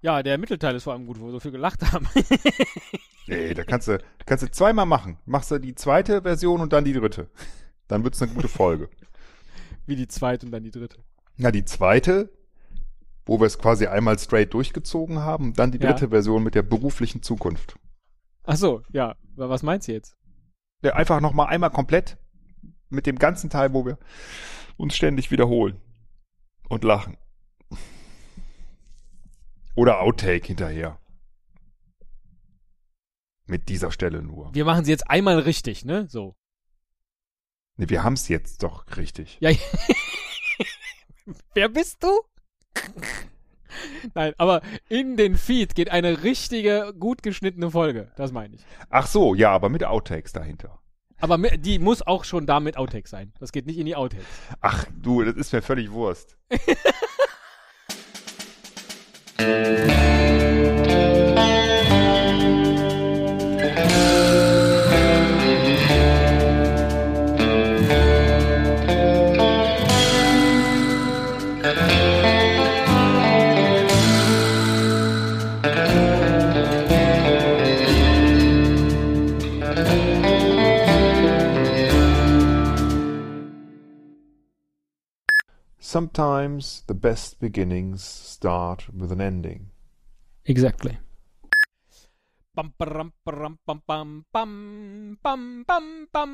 Ja, der Mittelteil ist vor allem gut, wo wir so viel gelacht haben. Nee, da kannst du, kannst du zweimal machen. Machst du die zweite Version und dann die dritte. Dann wird's eine gute Folge. Wie die zweite und dann die dritte. Na, die zweite, wo wir es quasi einmal straight durchgezogen haben, dann die Ja. dritte Version mit der beruflichen Zukunft. Ach so, ja. Was meinst du jetzt? Ja, einfach nochmal einmal komplett mit dem ganzen Teil, wo wir uns ständig wiederholen und lachen. Oder Outtake hinterher. Mit dieser Stelle nur. Wir machen sie jetzt einmal richtig, ne? So. Nee, wir haben's jetzt doch richtig. Ja. Wer bist du? Nein, aber in den Feed geht eine richtige, gut geschnittene Folge. Das meine ich. Ach so, ja, aber mit Outtakes dahinter. Aber die muss auch schon da mit Outtakes sein. Das geht nicht in die Outtakes. Ach du, das ist mir völlig Wurst. Thank you. Sometimes the best beginnings start with an ending. Exactly. Bum, ba-rum, ba-rum, bum, bum, bum, bum, bum, bum.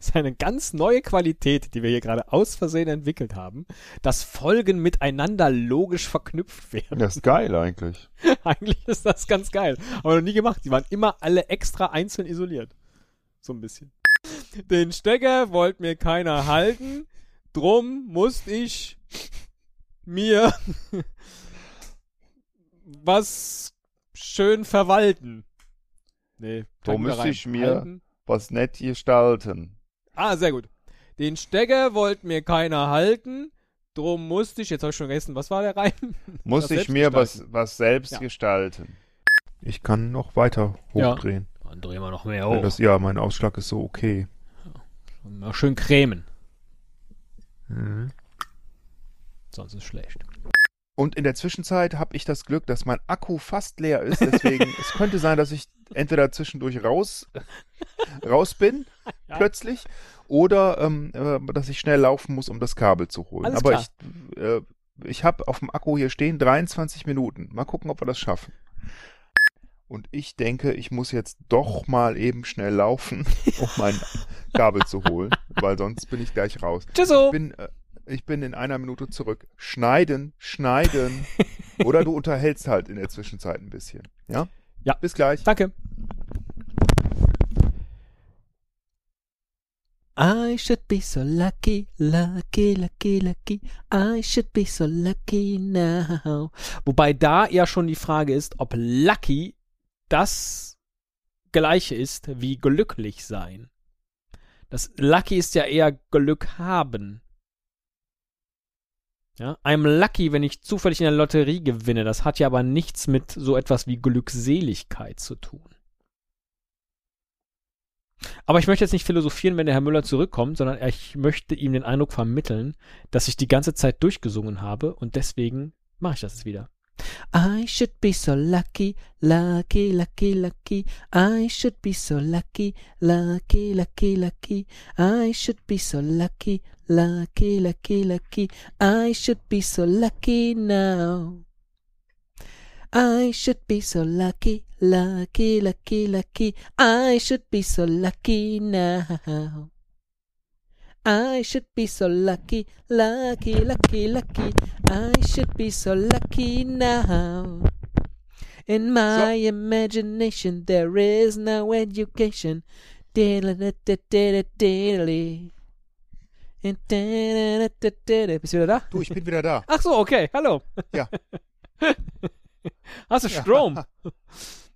Ist eine ganz neue Qualität, die wir hier gerade aus Versehen entwickelt haben, dass Folgen miteinander logisch verknüpft werden. Das ist geil eigentlich. Eigentlich ist das ganz geil. Aber noch nie gemacht. Die waren immer alle extra einzeln isoliert. So ein bisschen. Den Stecker wollte mir keiner halten. Drum musste ich mir was schön verwalten. Nee. Drum müsste ich mir- Halten. Was nett gestalten. Ah, sehr gut. Den Stecker wollte mir keiner halten. Drum musste ich, jetzt habe ich schon vergessen, was war der Reim? Muss Was ich mir was, was selbst Ja. gestalten. Ich kann noch weiter Ja. hochdrehen. Dann drehen wir noch mehr Weil Das, ja, mein Ausschlag ist so okay. Mal schön cremen. Mhm. Sonst ist schlecht. Und in der Zwischenzeit habe ich das Glück, dass mein Akku fast leer ist. Deswegen, es könnte sein, dass ich entweder zwischendurch raus, raus bin, Ja. plötzlich, oder ähm, äh, dass ich schnell laufen muss, um das Kabel zu holen. Alles Aber klar. ich, äh, ich habe auf dem Akku hier stehen 23 Minuten. Mal gucken, ob wir das schaffen. Und ich denke, ich muss jetzt doch mal eben schnell laufen, um mein Kabel zu holen, weil sonst bin ich gleich raus. Tschüsso! Ich bin, äh, ich bin in einer Minute zurück. Schneiden, schneiden. Oder du unterhältst halt in der Zwischenzeit ein bisschen. Ja? Ja. Bis gleich. Danke. I should be so lucky, lucky, lucky, lucky. I should be so lucky now. Wobei da ja schon die Frage ist, ob lucky das gleiche ist wie glücklich sein. Das lucky ist ja eher Glück haben. Ja, I'm lucky, wenn ich zufällig in der Lotterie gewinne. Das hat ja aber nichts mit so etwas wie Glückseligkeit zu tun. Aber ich möchte jetzt nicht philosophieren, wenn der Herr Müller zurückkommt, sondern ich möchte ihm den Eindruck vermitteln, dass ich die ganze Zeit durchgesungen habe und deswegen mache ich das jetzt wieder. I should be so lucky, lucky, lucky, lucky. I should be so lucky, lucky, lucky, lucky. I should be so lucky, lucky, lucky, lucky. I should be so lucky now. I should be so lucky, lucky, lucky, lucky. I should be so lucky now. I should be so lucky, lucky, lucky, lucky. I should be so lucky now. In my imagination, there is no education. Bist du wieder da? Du, ich bin wieder da. Ach so, okay, hallo. Ja. Hast du Strom?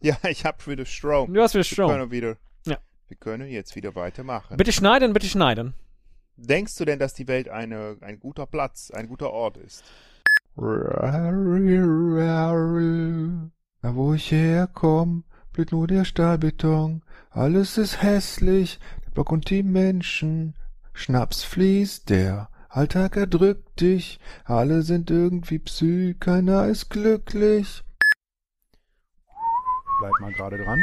Ja, ich habe wieder Strom. Du hast wieder Wir Strom. können wieder. Ja. Wir können jetzt wieder weitermachen. Bitte schneiden, bitte schneiden. Denkst du denn, dass die Welt eine, ein guter Platz, ein guter Ort ist? Da wo ich herkomme, blüht nur der Stahlbeton. Alles ist hässlich, der Block und die Menschen. Schnaps fließt, der Alltag erdrückt dich. Alle sind irgendwie psy, keiner ist glücklich. Bleib mal gerade dran.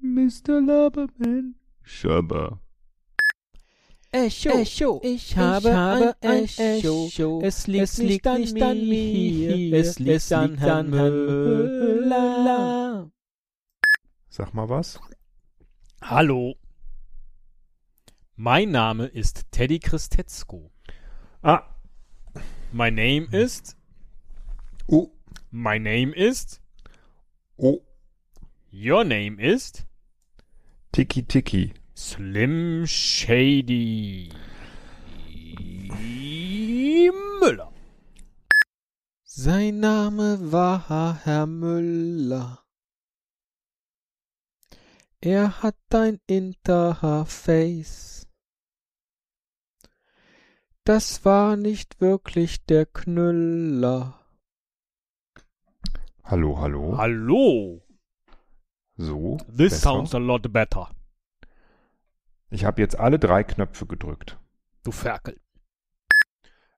Mr. Loverman. Shabba. Echo, Echo, ich habe habe ein ein Echo. Echo. Es liegt, Es nicht, liegt an, nicht an mir, mir, es liegt an Herrn Müller. Sag mal was. Hallo. Mein Name ist Teddy Christetzko. Ah. My name ist, Oh. my name ist, Oh. your name ist Tiki Tiki. Slim Shady Müller. Sein Name war Herr Müller. Er hat ein Interface. Das war nicht wirklich der Knüller. Hallo, hallo. Hallo. So. This besser. sounds a lot better. Ich habe jetzt alle drei Knöpfe gedrückt. Du Ferkel.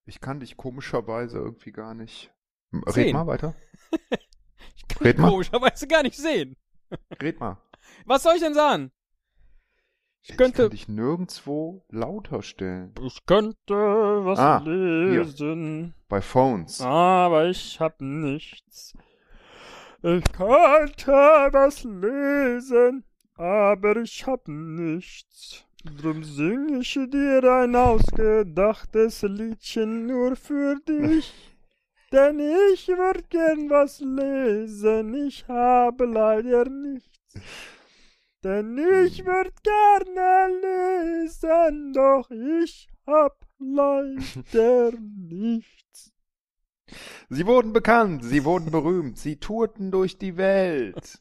Ich kann dich komischerweise irgendwie gar nicht. Red Sehen. mal weiter. Ich kann Red dich mal. komischerweise gar nicht sehen. Red mal. Was soll ich denn sagen? Ich Ich könnte, kann dich nirgendwo lauter stellen. ich könnte was Ah, hier. lesen, Bei Phones. aber ich hab nichts. Ich könnte was lesen, aber ich hab nichts. Drum sing ich dir ein ausgedachtes Liedchen nur für dich. Denn ich würd gern was lesen, ich habe leider nichts. Denn ich würd gerne lesen, doch ich hab leider nichts. Sie wurden bekannt, sie wurden berühmt, sie tourten durch die Welt.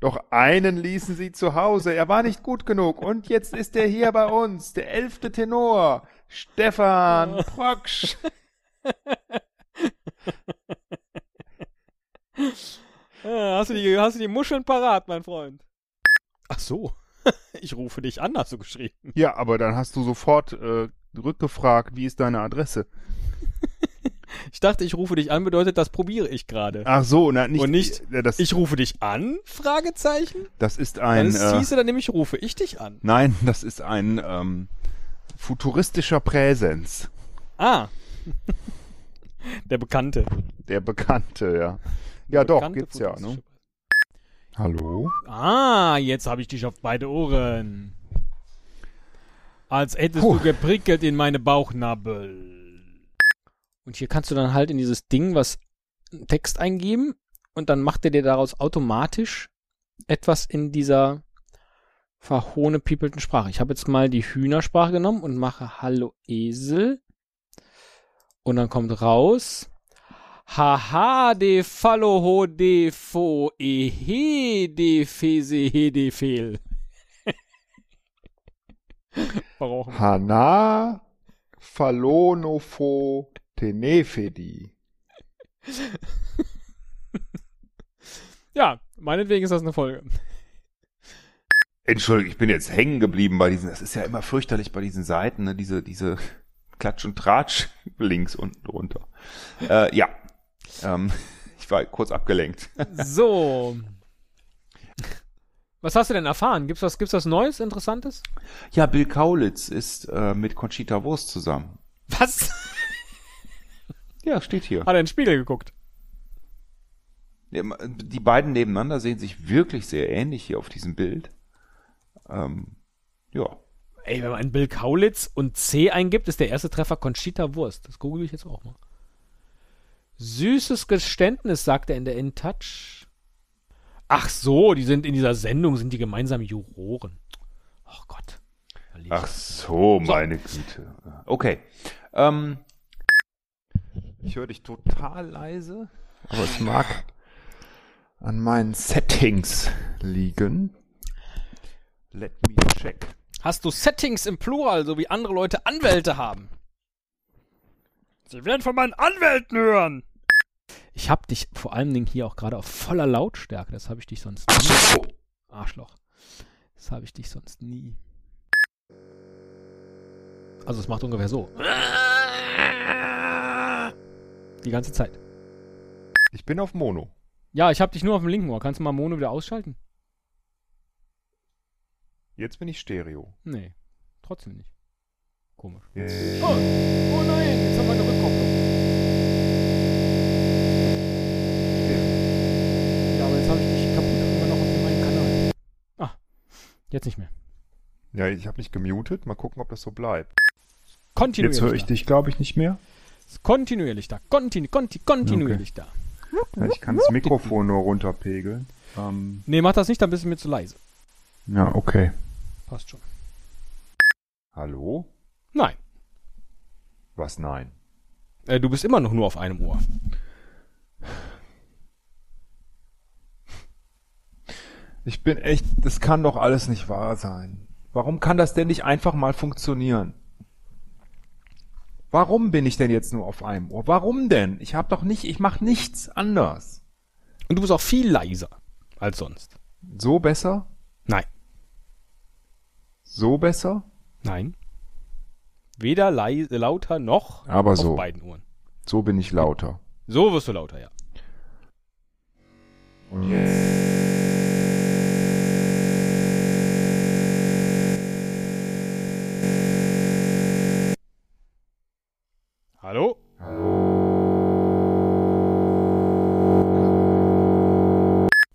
Doch einen ließen sie zu Hause, er war nicht gut genug und jetzt ist er hier bei uns, der elfte Tenor, Stefan Proksch. Ja, hast, du die, hast du die Muscheln parat, mein Freund? Ach so. Ich rufe dich an, hast du geschrieben. Ja, aber dann hast du sofort äh, rückgefragt, wie ist deine Adresse? Ich dachte, ich rufe dich an, bedeutet, das probiere ich gerade. Ach so, na, nicht, Und nicht, äh, das, Ich rufe dich an? Fragezeichen? das ist Dann ein, ist äh, hieße, dann nämlich rufe ich dich an. nein, das ist ein ähm, futuristischer Präsens, Ah. Der Bekannte. der Bekannte, ja. Der Ja, doch, bekannte gibt's ja, ne? Hallo? Ah, jetzt habe ich dich auf beide Ohren. Als hättest Puh. du geprickelt in meine Bauchnabel. Und hier kannst du dann halt in dieses Ding was Text eingeben und dann macht er dir daraus automatisch etwas in dieser verhohnepiepelten Sprache. Ich habe jetzt mal die Hühnersprache genommen und mache Hallo Esel. Und dann kommt raus. Haha, de fallo ho de fo e he de fese he de fehl. Hana Falonopho Tenefedi. Ja, meinetwegen ist das eine Folge. Entschuldigung, ich bin jetzt hängen geblieben bei diesen, das ist ja immer fürchterlich bei diesen Seiten, ne? diese, diese Klatsch- und Tratsch-Links unten drunter. Äh, ja, ähm, ich war kurz abgelenkt. So. Was hast du denn erfahren? Gibt's was, gibt's was Neues, Interessantes? Ja, Bill Kaulitz ist äh, mit Conchita Wurst zusammen. Was? Ja, steht hier. Hat er in den Spiegel geguckt? Die beiden nebeneinander sehen sich wirklich sehr ähnlich hier auf diesem Bild. Ähm, ja. Ey, wenn man Bill Kaulitz und C eingibt, ist der erste Treffer Conchita Wurst. Das google ich jetzt auch mal. Süßes Geständnis, sagt er in der InTouch. Ach so, die sind in dieser Sendung, sind die gemeinsam Juroren. Ach Gott. Ach so, meine Güte. Okay. Ähm, ich höre dich total leise, aber es mag an meinen Settings liegen. Let me check. Hast du Settings im Plural, so wie andere Leute Anwälte haben? Sie werden von meinen Anwälten hören. Ich hab dich vor allen Dingen hier auch gerade auf voller Lautstärke. Das habe ich dich sonst nie. Arschloch. Das habe ich dich sonst nie. Also es macht ungefähr so. Die ganze Zeit. Ich bin auf Mono. Ja, ich habe dich nur auf dem linken Ohr. Kannst du mal Mono wieder ausschalten? Jetzt bin ich Stereo. Nee, trotzdem nicht. Komisch. Äh, Oh, oh nein, jetzt haben wir eine Rückkopplung. Jetzt nicht mehr. Ja, ich habe mich gemutet. Mal gucken, ob das so bleibt. Kontinuierlich Jetzt höre ich da. dich, glaube ich, nicht mehr. Kontinuierlich da. Kontinu konti kontinuierlich da. Ja, Ich kann das Mikrofon nur runterpegeln. Ähm, Nee, mach das nicht, dann bist du mir zu leise. ja, okay. Passt schon. Hallo? Nein, Was nein? äh, du bist immer noch nur auf einem Ohr. Ich bin echt, das kann doch alles nicht wahr sein. Warum kann das denn nicht einfach mal funktionieren? Warum bin ich denn jetzt nur auf einem Ohr? Warum denn? Ich habe doch nicht, ich mache nichts anders. Und du bist auch viel leiser als sonst. So besser? Nein, So besser? nein. Weder leise, lauter noch Aber auf so. beiden Ohren. So bin ich lauter. So wirst du lauter, ja. Und jetzt. Hallo?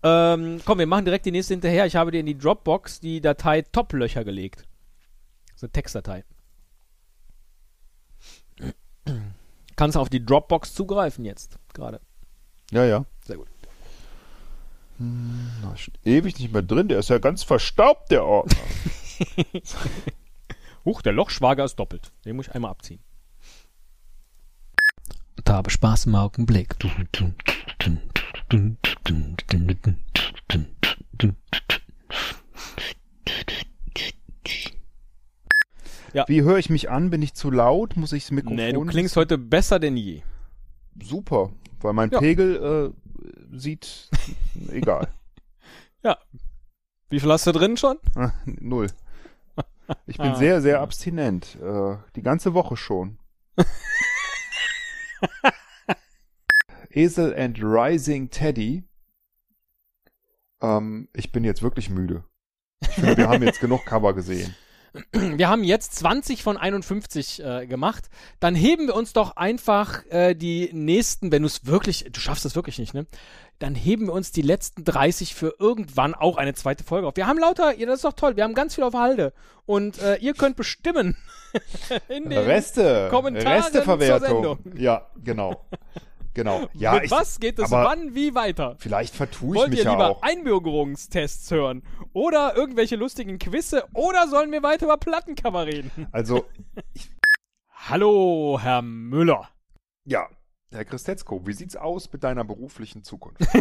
Ähm, komm, wir machen direkt die nächste hinterher. Ich habe dir in die Dropbox die Datei Top-Löcher gelegt. Das ist eine Textdatei. Kannst auf die Dropbox zugreifen jetzt, gerade. Ja, ja. Sehr gut. Na, ist ewig nicht mehr drin. Der ist ja ganz verstaubt, der Ordner. Huch, der Lochschwager ist doppelt. Den muss ich einmal abziehen. Da habe Spaß im Augenblick. Wie höre ich mich an? Bin ich zu laut? Muss ich das Mikrofon? Nee, du klingst heute besser denn je. super, weil mein Ja. Pegel äh, sieht egal. Ja. Wie viel hast du drin schon? Null. Ich bin Ah. sehr, sehr abstinent. Äh, die ganze Woche schon. Esel and Rising Teddy. Ähm, ich bin jetzt wirklich müde. Ich finde, wir haben jetzt genug Cover gesehen. Wir haben jetzt 20 von 51 äh, gemacht. Dann heben wir uns doch einfach äh, die nächsten, wenn du es wirklich, du schaffst es wirklich nicht, ne? Dann heben wir uns die letzten 30 für irgendwann auch eine zweite Folge auf. Wir haben lauter, ja, das ist doch toll, wir haben ganz viel auf Halde. Und äh, ihr könnt bestimmen. in den Reste. Kommentaren Resteverwertung. zur Sendung. Ja, genau. Genau. Ja, Mit ich, was geht es wann, wie weiter? Vielleicht vertue ich Wollt mich ihr ja lieber auch. Einbürgerungstests hören? Oder irgendwelche lustigen Quizze? Oder sollen wir weiter über Plattencover reden? Also, Hallo, Herr Müller. ja. Herr Christetzko, wie sieht's aus mit deiner beruflichen Zukunft?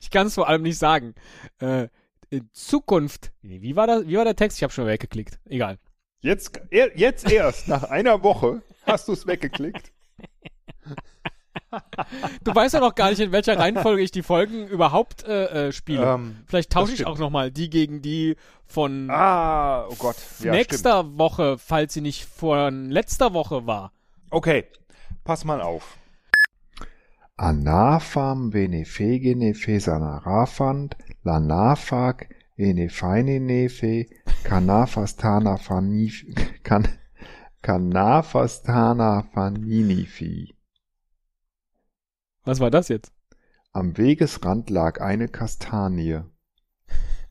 Ich kann es vor allem nicht sagen. Äh, Zukunft. Wie war, das, wie war der Text? Ich habe schon weggeklickt. Egal. Jetzt, er, jetzt erst, nach einer Woche, hast du es weggeklickt. Du weißt ja noch gar nicht, in welcher Reihenfolge ich die Folgen überhaupt äh, äh, spiele. Ähm, Vielleicht tausche ich stimmt. auch nochmal die gegen die von ah, oh Gott. Ja, stimmt. nächster Woche, falls sie nicht von letzter Woche war. Okay, pass mal auf. Anafam venefegene fesanarafant, lanafag enefeine nefe, canafastana fanif, can, canafastana faninifi. Was war das jetzt? Am Wegesrand lag eine Kastanie.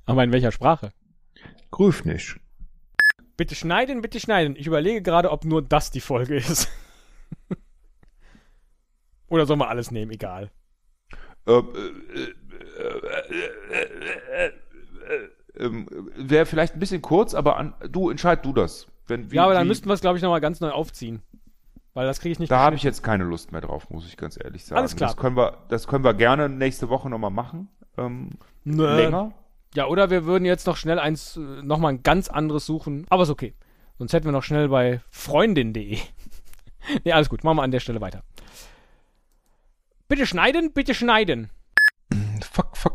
Aber in welcher Sprache? Grüfnisch. Bitte schneiden, bitte schneiden. Ich überlege gerade, ob nur das die Folge ist. Oder sollen wir alles nehmen? Egal. Ähm, äh, äh, ähm, Wäre vielleicht ein bisschen kurz, aber an, du entscheid du das. Wenn, wie, ja, aber dann wie, müssten wir es, glaube ich, nochmal ganz neu aufziehen. Weil das kriege ich nicht Da habe ich jetzt keine Lust mehr drauf, muss ich ganz ehrlich sagen. Alles klar. Das können wir, das können wir gerne nächste Woche nochmal machen. Ähm, Nö. länger. Ja, oder wir würden jetzt noch schnell eins, äh, nochmal ein ganz anderes suchen. Aber ist okay. Sonst hätten wir noch schnell bei freundin.de. nee, alles gut. Machen wir an der Stelle weiter. Bitte schneiden, bitte schneiden.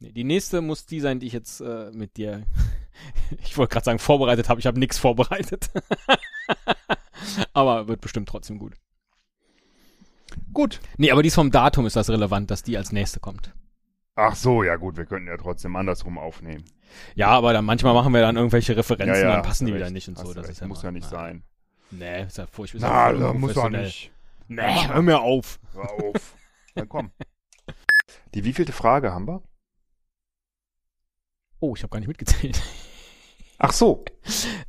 Nee, die nächste muss die sein, die ich jetzt äh, mit dir, ich wollte gerade sagen, vorbereitet habe. Ich habe nichts vorbereitet. aber wird bestimmt trotzdem gut. Gut. Nee, aber dies vom Datum ist das relevant, dass die als nächste kommt. Ach so, ja gut, wir könnten ja trotzdem andersrum aufnehmen. Ja, aber dann manchmal machen wir dann irgendwelche Referenzen, dann passen die du wieder recht, nicht und so. Das recht, ist ja muss mal- ja nicht na, sein. Nee, ist ja furchtbar. Na, ja da muss unprofessionell. nicht. Nee, hör mir auf. Hör auf. Dann komm. Die wievielte Frage haben wir? Oh, ich habe gar nicht mitgezählt. Ach so.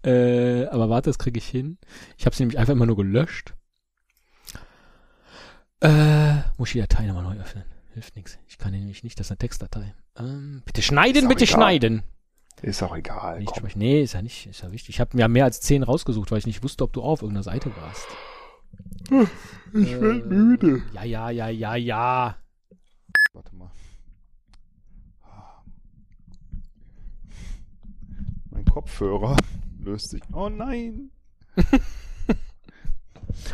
Äh, aber warte, das kriege ich hin. Ich habe sie nämlich einfach immer nur gelöscht. Äh, muss ich die Datei nochmal neu öffnen. Hilft nichts. Ich kann nämlich nicht, das ist eine Textdatei. Ähm, bitte schneiden, bitte egal. schneiden. Ist auch egal. Nicht Komm. sprechen. Nee, ist ja nicht, ist ja wichtig. Ich habe mir mehr als zehn rausgesucht, weil ich nicht wusste, ob du auch auf irgendeiner Seite warst. Ich Äh, müde. Ja, ja, ja, ja, ja. Warte mal. Mein Kopfhörer löst sich. Oh nein.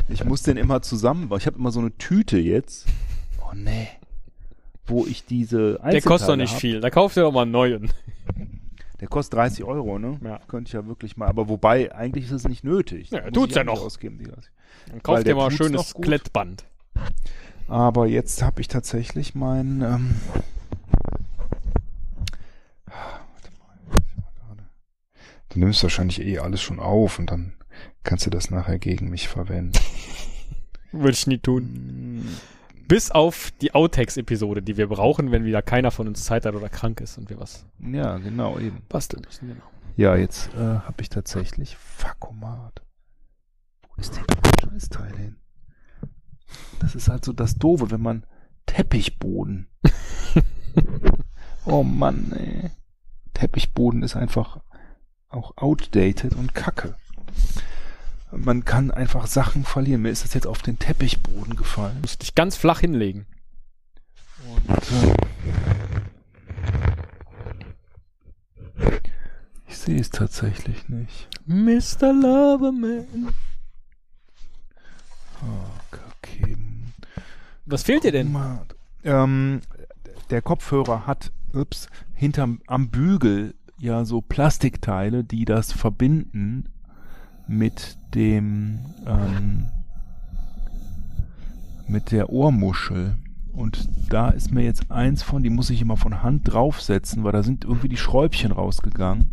ich muss den immer zusammen. Ich habe immer so eine Tüte jetzt. Oh nee. Wo ich diese Der kostet doch nicht hab. viel. Da kauft ihr doch mal einen neuen. Der kostet 30 Euro, ne? Ja. Könnte ich ja wirklich mal. Aber wobei, eigentlich ist es nicht nötig. Ja, tut's ja noch. Ausgeben, die 30. Dann kauft ihr mal ein schönes. Klettband. Aber jetzt habe ich tatsächlich mein. Ähm, warte mal, ich mal gerade. Du nimmst wahrscheinlich eh alles schon auf und dann kannst du das nachher gegen mich verwenden. Würde ich nie tun. Hm, Bis auf die Outtakes-Episode, die wir brauchen, wenn wieder keiner von uns Zeit hat oder krank ist und wir was Ja, genau, eben. basteln müssen. Genau. Ja, jetzt äh, habe ich tatsächlich Fakomat. Wo ist denn das Scheißteil hin? Das ist halt so das Doofe, wenn man Teppichboden. oh Mann, ey. Teppichboden ist einfach auch outdated und kacke. Man kann einfach Sachen verlieren. Mir ist das jetzt auf den Teppichboden gefallen. Du musst dich ganz flach hinlegen. Und, äh, ich sehe es tatsächlich nicht. Mr. Loverman. Oh, okay. Was fehlt dir denn? Ähm, der Kopfhörer hat, ups, hinterm am Bügel ja so Plastikteile, die das verbinden mit dem ähm, mit der Ohrmuschel. Und da ist mir jetzt eins von, die muss ich immer von Hand draufsetzen, weil da sind irgendwie die Schräubchen rausgegangen.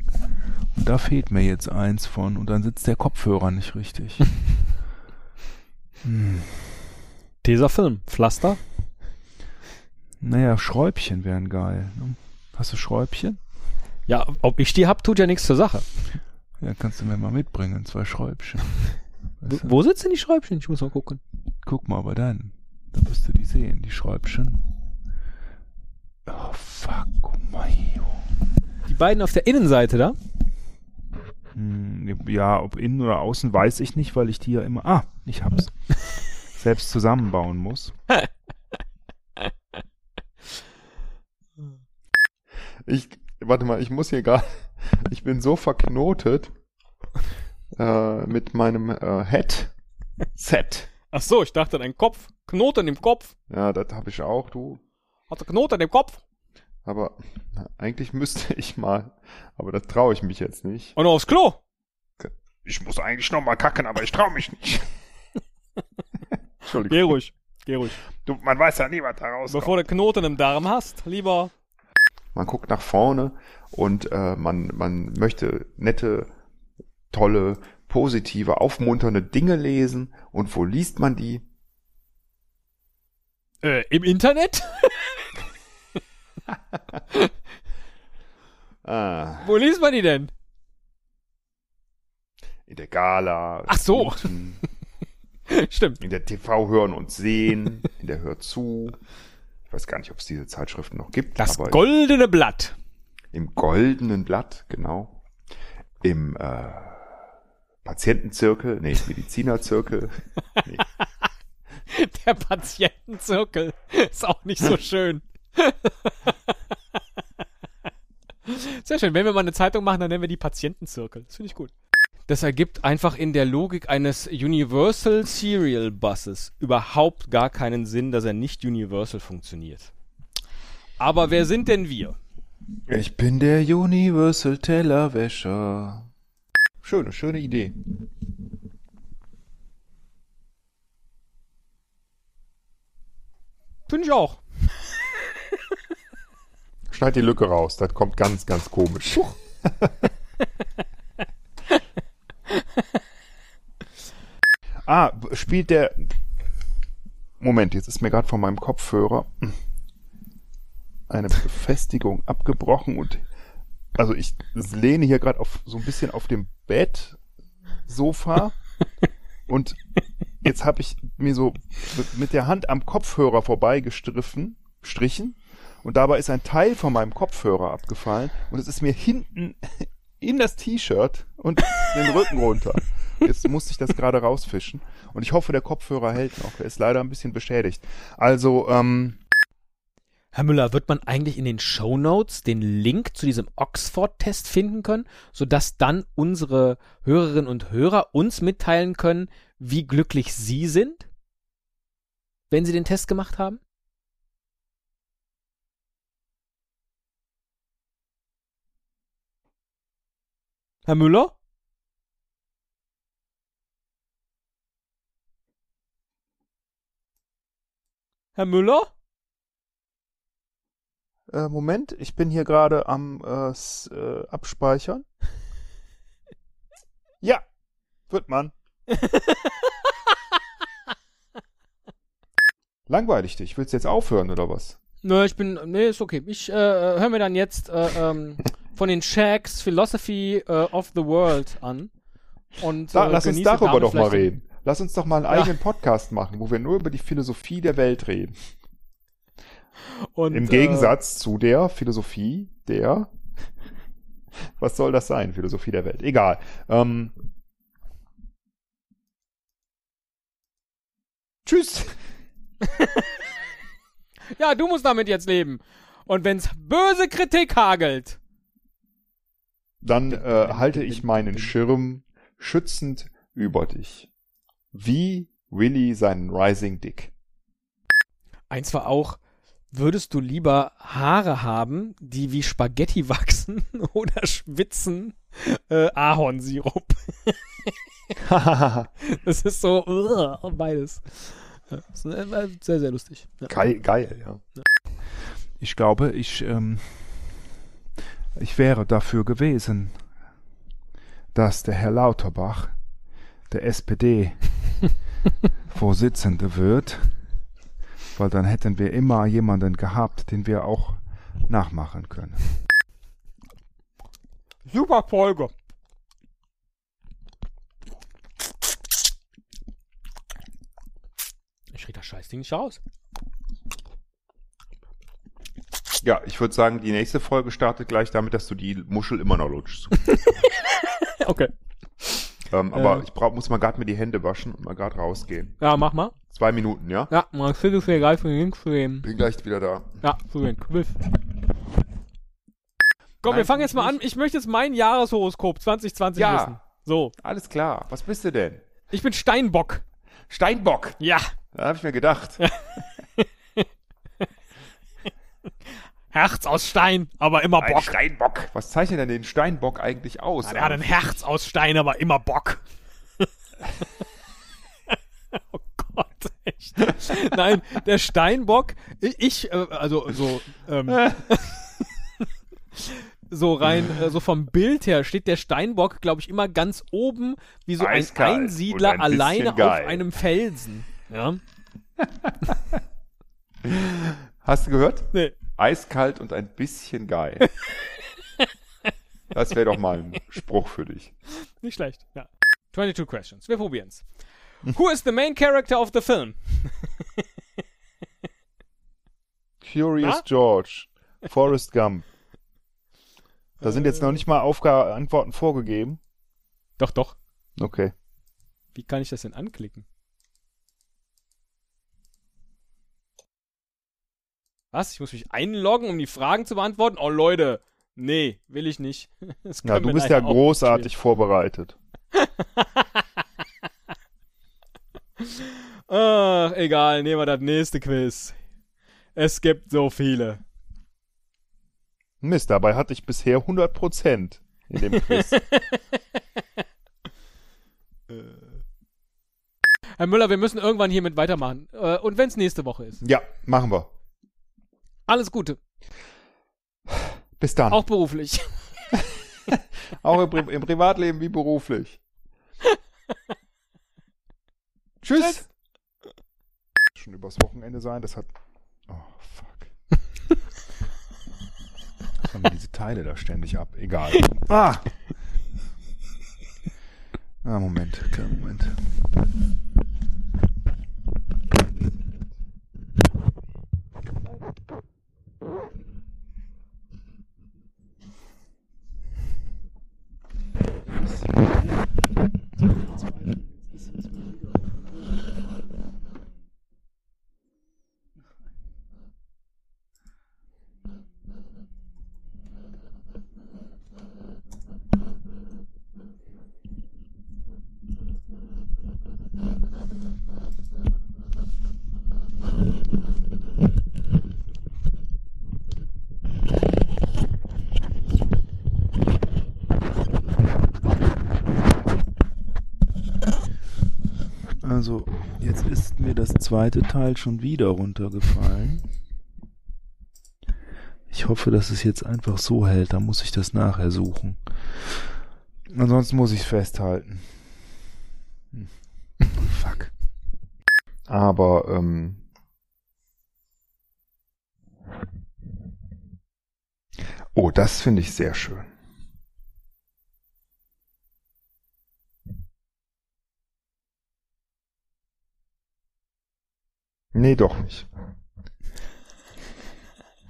Und da fehlt mir jetzt eins von und dann sitzt der Kopfhörer nicht richtig. hm. Dieser Film. Pflaster. Naja, Schräubchen wären geil. Ne? Hast du Schräubchen? Ja, ob ich die hab, tut ja nichts zur Sache. Ja, kannst du mir mal mitbringen, zwei Schräubchen. Weißt? Wo sitzen die Schräubchen? Ich muss mal gucken. Guck mal bei deinen. Da wirst du die sehen, die Schräubchen. Oh, fuck, oh Mayo. Die beiden auf der Innenseite da? Hm, ja, ob innen oder außen weiß ich nicht, weil ich die ja immer. Ah, ich hab's. selbst zusammenbauen muss. ich, warte mal, ich muss hier gerade, ich bin so verknotet äh, mit meinem äh, Headset. Ach so, ich dachte, dein Kopf. Knoten im Kopf. Ja, das habe ich auch, du. Hat er Knoten im Kopf? Aber na, eigentlich müsste ich mal, aber das traue ich mich jetzt nicht. Und aufs Klo. Ich muss eigentlich noch mal kacken, aber ich traue mich nicht. Entschuldigung. Geh ruhig. Geh ruhig. Du, man weiß ja nie, was da rauskommt. Bevor du Knoten im Darm hast, lieber. Man guckt nach vorne und äh, man, man möchte nette, tolle, positive, aufmunternde Dinge lesen. Und wo liest man die? Äh, im Internet? Ah, Wo liest man die denn? in der Gala. Ach so. Guten, Stimmt. In der TV hören und sehen. In der Hör zu. Ich weiß gar nicht, ob es diese Zeitschriften noch gibt. Das goldene Blatt. im goldenen Blatt, genau. Im äh, Patientenzirkel, nee, Medizinerzirkel. Nee. Der Patientenzirkel ist auch nicht so schön. Sehr schön. Wenn wir mal eine Zeitung machen, dann nennen wir die Patientenzirkel. Das finde ich gut. Das ergibt einfach in der Logik eines Universal Serial Buses überhaupt gar keinen Sinn, dass er nicht universal funktioniert. Aber wer sind denn wir? Ich bin der Universal Tellerwäscher. Schöne, schöne Idee. Finde ich auch. Schneid die Lücke raus, das kommt ganz, ganz komisch. ah, spielt der. Moment, jetzt ist mir gerade von meinem Kopfhörer eine Befestigung abgebrochen und also ich lehne hier gerade auf so ein bisschen auf dem Bett Sofa und jetzt habe ich mir so mit- der Hand am Kopfhörer vorbeigestriffen, strichen und dabei ist ein Teil von meinem Kopfhörer abgefallen und es ist mir hinten in das T-Shirt und den Rücken runter. Jetzt musste ich das gerade rausfischen und ich hoffe, der Kopfhörer hält noch. Er ist leider ein bisschen beschädigt. Also, ähm, Herr Müller, wird man eigentlich in den Shownotes den Link zu diesem Oxford-Test finden können, sodass dann unsere Hörerinnen und Hörer uns mitteilen können, wie glücklich sie sind, wenn sie den Test gemacht haben? Herr Müller? Herr Müller? äh, Moment, ich bin hier gerade am äh, s- äh, Abspeichern. Ja, wird man. Langweilig dich. Willst du jetzt aufhören oder was? Nö, ich bin, nee, ist okay. Ich äh, höre mir dann jetzt äh, ähm, von den Shacks Philosophy äh, of the World an. Und, Da, äh, lass uns darüber doch mal reden. Lass uns doch mal einen Ja. eigenen Podcast machen, wo wir nur über die Philosophie der Welt reden. Und, Im äh, Gegensatz zu der Philosophie der. Was soll das sein? Philosophie der Welt. Egal. Ähm, tschüss. Ja, du musst damit jetzt leben. Und wenn's böse Kritik hagelt, Dann äh, halte ich meinen Schirm schützend über dich. Wie Willy seinen Rising Dick. eins war auch, würdest du lieber Haare haben, die wie Spaghetti wachsen oder schwitzen äh, Ahornsirup? Das ist so uh, beides. Ja, das ist, äh, sehr, sehr lustig. Ja. geil, geil, ja. Ich glaube, ich, ähm, ich wäre dafür gewesen, dass der Herr Lauterbach, der SPD-Vorsitzende wird, weil dann hätten wir immer jemanden gehabt, den wir auch nachmachen können. Super Folge. Ich krieg das Scheißding nicht raus. Ja, ich würde sagen, die nächste Folge startet gleich damit, dass du die Muschel immer noch lutschst. Okay. ähm, aber Äh. ich brauch, muss mal gerade mir die Hände waschen und mal gerade rausgehen. Ja, mach mal. Zwei Minuten, ja? Ja, man kriegt es mir gleich für den Link zu dem. Bin gleich wieder da. Ja, zu den Quiz. Komm, Nein, wir fangen jetzt mal an. Ich möchte jetzt mein Jahreshoroskop 2020 Ja. wissen. So, Alles klar. Was bist du denn? ich bin Steinbock. Steinbock. Ja. Da habe ich mir gedacht. Herz aus Stein, aber immer Ein Bock. Steinbock. Was zeichnet denn den Steinbock eigentlich aus? Er hat ein Herz aus Stein, aber immer Bock. oh Gott, echt. Nein, der Steinbock, ich, ich äh, also so, ähm, so rein, äh, so vom Bild her steht der Steinbock, glaube ich, immer ganz oben, wie so ein Eiskalt Einsiedler und ein alleine auf geil. einem Felsen. Ja? Hast du gehört? Nee. Eiskalt und ein bisschen geil. Das wäre doch mal ein Spruch für dich. Nicht schlecht, ja. 22 questions. Wir probieren's. Who is the main character of the film? Curious Na? George. Forrest Gump. Da sind jetzt noch nicht mal Aufga Antworten vorgegeben. Doch, doch. Okay. Wie kann ich das denn anklicken? Was? Ich muss mich einloggen, um die Fragen zu beantworten? Oh, Leute. Nee, will ich nicht. Na, können du bist ja großartig vorbereitet. spielen. Ach, egal. Nehmen wir das nächste Quiz. Es gibt so viele. Mist, dabei hatte ich bisher 100% in dem Quiz. Herr Müller, wir müssen irgendwann hiermit weitermachen. Äh, Und wenn es nächste Woche ist. ja, machen wir. Alles Gute. Bis dann. Auch beruflich. Auch im, Pri im Privatleben wie beruflich. Tschüss. Schon übers Wochenende sein, das hat. Oh, fuck. Wir diese Teile da ständig ab. Egal. Ah! Ah, Moment, kein Moment. Also, jetzt ist mir das zweite Teil schon wieder runtergefallen. Ich hoffe, dass es jetzt einfach so hält, dann muss ich das nachher suchen. Ansonsten muss ich es festhalten. Hm. Fuck. Aber, ähm. Oh, das finde ich sehr schön. Nee, doch nicht.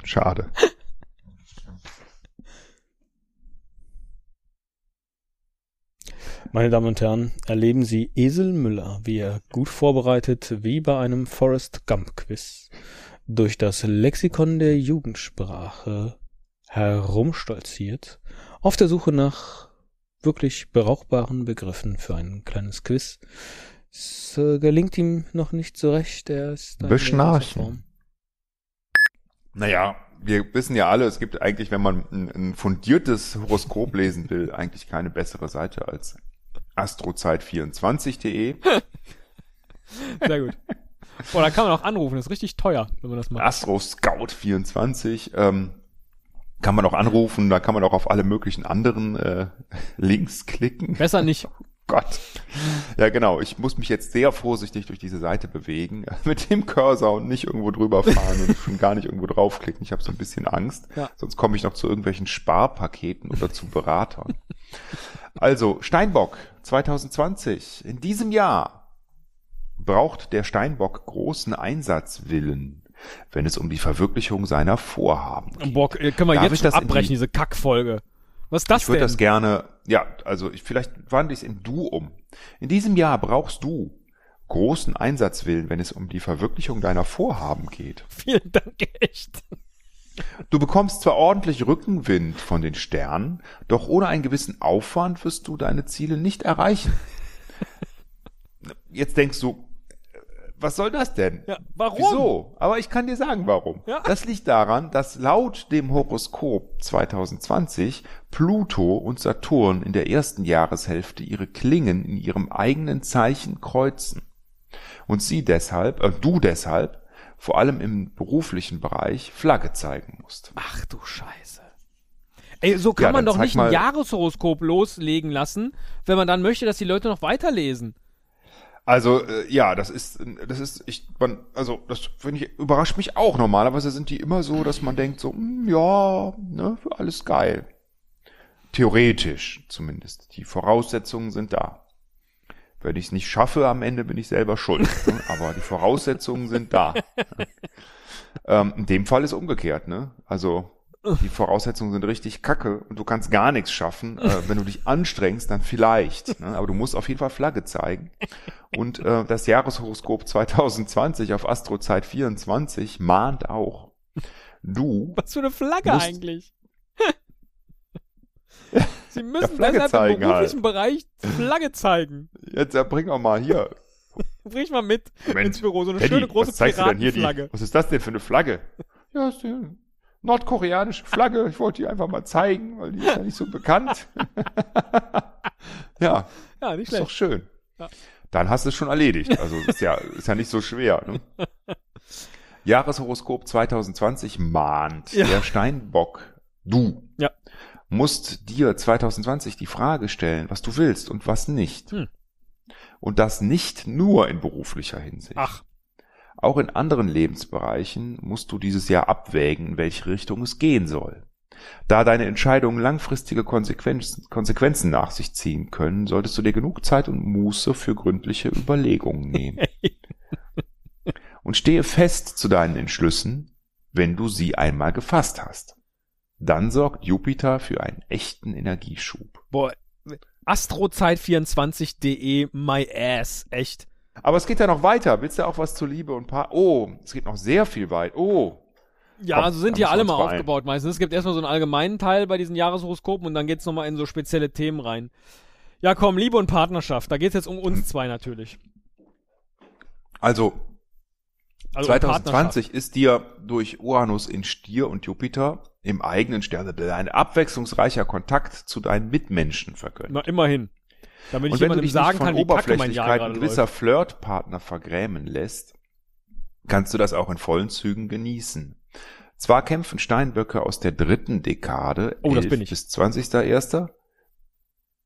Schade. Meine Damen und Herren, erleben Sie Esel Müller, wie er gut vorbereitet, wie bei einem Forrest Gump Quiz, durch das Lexikon der Jugendsprache herumstolziert, auf der Suche nach wirklich brauchbaren Begriffen für ein kleines Quiz. Es äh, gelingt ihm noch nicht so recht, er ist Beschnarchen. Form. Naja, wir wissen ja alle, es gibt eigentlich, wenn man ein, ein fundiertes Horoskop lesen will, eigentlich keine bessere Seite als astrozeit24.de. Sehr gut. Boah, da kann man auch anrufen, das ist richtig teuer, wenn man das macht. Astro Scout 24 ähm, kann man auch anrufen, da kann man auch auf alle möglichen anderen äh, Links klicken. Besser nicht. Gott. Ja, genau. Ich muss mich jetzt sehr vorsichtig durch diese Seite bewegen, mit dem Cursor und nicht irgendwo drüber fahren und schon gar nicht irgendwo draufklicken. Ich habe so ein bisschen Angst. Ja. Sonst komme ich noch zu irgendwelchen Sparpaketen oder zu Beratern. Also, Steinbock 2020. In diesem Jahr braucht der Steinbock großen Einsatzwillen, wenn es um die Verwirklichung seiner Vorhaben geht. Boah, können wir Darf jetzt ich abbrechen, die- diese Kackfolge. Was ist das Ich würde denn? das gerne, ja, also ich, vielleicht wandle ich es in du um. In diesem Jahr brauchst du großen Einsatzwillen, wenn es um die Verwirklichung deiner Vorhaben geht. Vielen Dank, echt. Du bekommst zwar ordentlich Rückenwind von den Sternen, doch ohne einen gewissen Aufwand wirst du deine Ziele nicht erreichen. Jetzt denkst du, was soll das denn? Ja, warum? Wieso? Aber ich kann dir sagen, warum. Ja. Das liegt daran, dass laut dem Horoskop 2020 Pluto und Saturn in der ersten Jahreshälfte ihre Klingen in ihrem eigenen Zeichen kreuzen. Und sie deshalb, äh, du deshalb, vor allem im beruflichen Bereich, Flagge zeigen musst. Ach du Scheiße. Ey, so kann Ja, man doch nicht ein Jahreshoroskop loslegen lassen, wenn man dann möchte, dass die Leute noch weiterlesen. Also äh, ja, das ist, das ist, ich, man, also das finde ich überrascht mich auch. Normalerweise sind die immer so, dass man denkt so, hm, ja, ne, alles geil. Theoretisch zumindest. Die Voraussetzungen sind da. Wenn ich es nicht schaffe am Ende, bin ich selber schuld. ne? Aber die Voraussetzungen sind da. ähm, in dem Fall ist umgekehrt, ne? Also die Voraussetzungen sind richtig kacke und du kannst gar nichts schaffen. Äh, wenn du dich anstrengst, dann vielleicht. Ne? Aber du musst auf jeden Fall Flagge zeigen. Und äh, das Jahreshoroskop 2020 auf Astrozeit 24 mahnt auch, du Was für eine Flagge eigentlich? Sie müssen Flagge deshalb zeigen im beruflichen Bereich Flagge zeigen. Jetzt äh, bring doch mal hier. Bring mal mit Moment, ins Büro, so eine Teddy, schöne große was zeigst du denn hier? Die, Piratenflagge. was ist das denn für eine Flagge? Ja, ist nordkoreanische Flagge. Ich wollte die einfach mal zeigen, weil die ist ja nicht so bekannt. ja, Ja, nicht ist doch schlecht. schön. Ja. Dann hast du es schon erledigt. Also ist ja, ist ja nicht so schwer. Ne? Jahreshoroskop 2020 mahnt Ja. der Steinbock. Du Ja. musst dir 2020 die Frage stellen, was du willst und was nicht. Hm. Und das nicht nur in beruflicher Hinsicht. Ach, Auch in anderen Lebensbereichen musst du dieses Jahr abwägen, in welche Richtung es gehen soll. Da deine Entscheidungen langfristige Konsequenzen, Konsequenzen nach sich ziehen können, solltest du dir genug Zeit und Muße für gründliche Überlegungen nehmen. Und stehe fest zu deinen Entschlüssen, wenn du sie einmal gefasst hast. Dann sorgt Jupiter für einen echten Energieschub. boah. Astrozeit24.de, my ass. Echt. Aber es geht ja noch weiter. Willst du auch was zu Liebe und Paar? Oh, es geht noch sehr viel weit. Oh, Ja, Komm, also sind die alle mal beeilen. aufgebaut meistens. Es gibt erstmal so einen allgemeinen Teil bei diesen Jahreshoroskopen und dann geht's nochmal in so spezielle Themen rein. Ja, komm, Liebe und Partnerschaft. Da geht's jetzt um Hm. uns zwei natürlich. also Also um 2020 ist dir durch Uranus in Stier und Jupiter im eigenen Sternbild ein abwechslungsreicher Kontakt zu deinen Mitmenschen vergönnt. Na, immerhin. Damit Und ich wenn du jemandem dich sagen nicht von kann, wie kacke mein Jahr Oberflächlichkeit gerade ein gewisser läuft. Flirtpartner vergrämen lässt, kannst du das auch in vollen Zügen genießen. Zwar kämpfen Steinböcke aus der dritten Dekade, Oh, das 11 bin ich. bis 20.01.,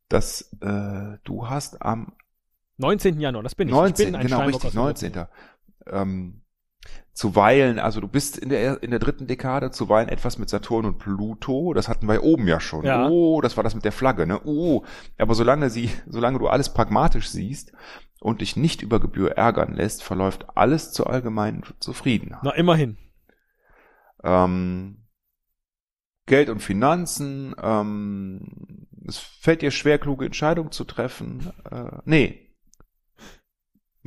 dass äh, du hast am 19. Januar, das bin ich. 19, ich bin ein genau Steinbock richtig, aus dem 19. Ähm, zuweilen, also du bist in der, in der dritten Dekade, zuweilen etwas mit Saturn und Pluto, das hatten wir oben ja schon. Ja. Oh, das war das mit der Flagge, ne? Oh, aber solange sie, solange du alles pragmatisch siehst und dich nicht über Gebühr ärgern lässt, verläuft alles zur allgemeinen Zufriedenheit. Na, immerhin. Ähm, Geld und Finanzen, ähm, es fällt dir schwer, kluge Entscheidungen zu treffen. Äh, nee.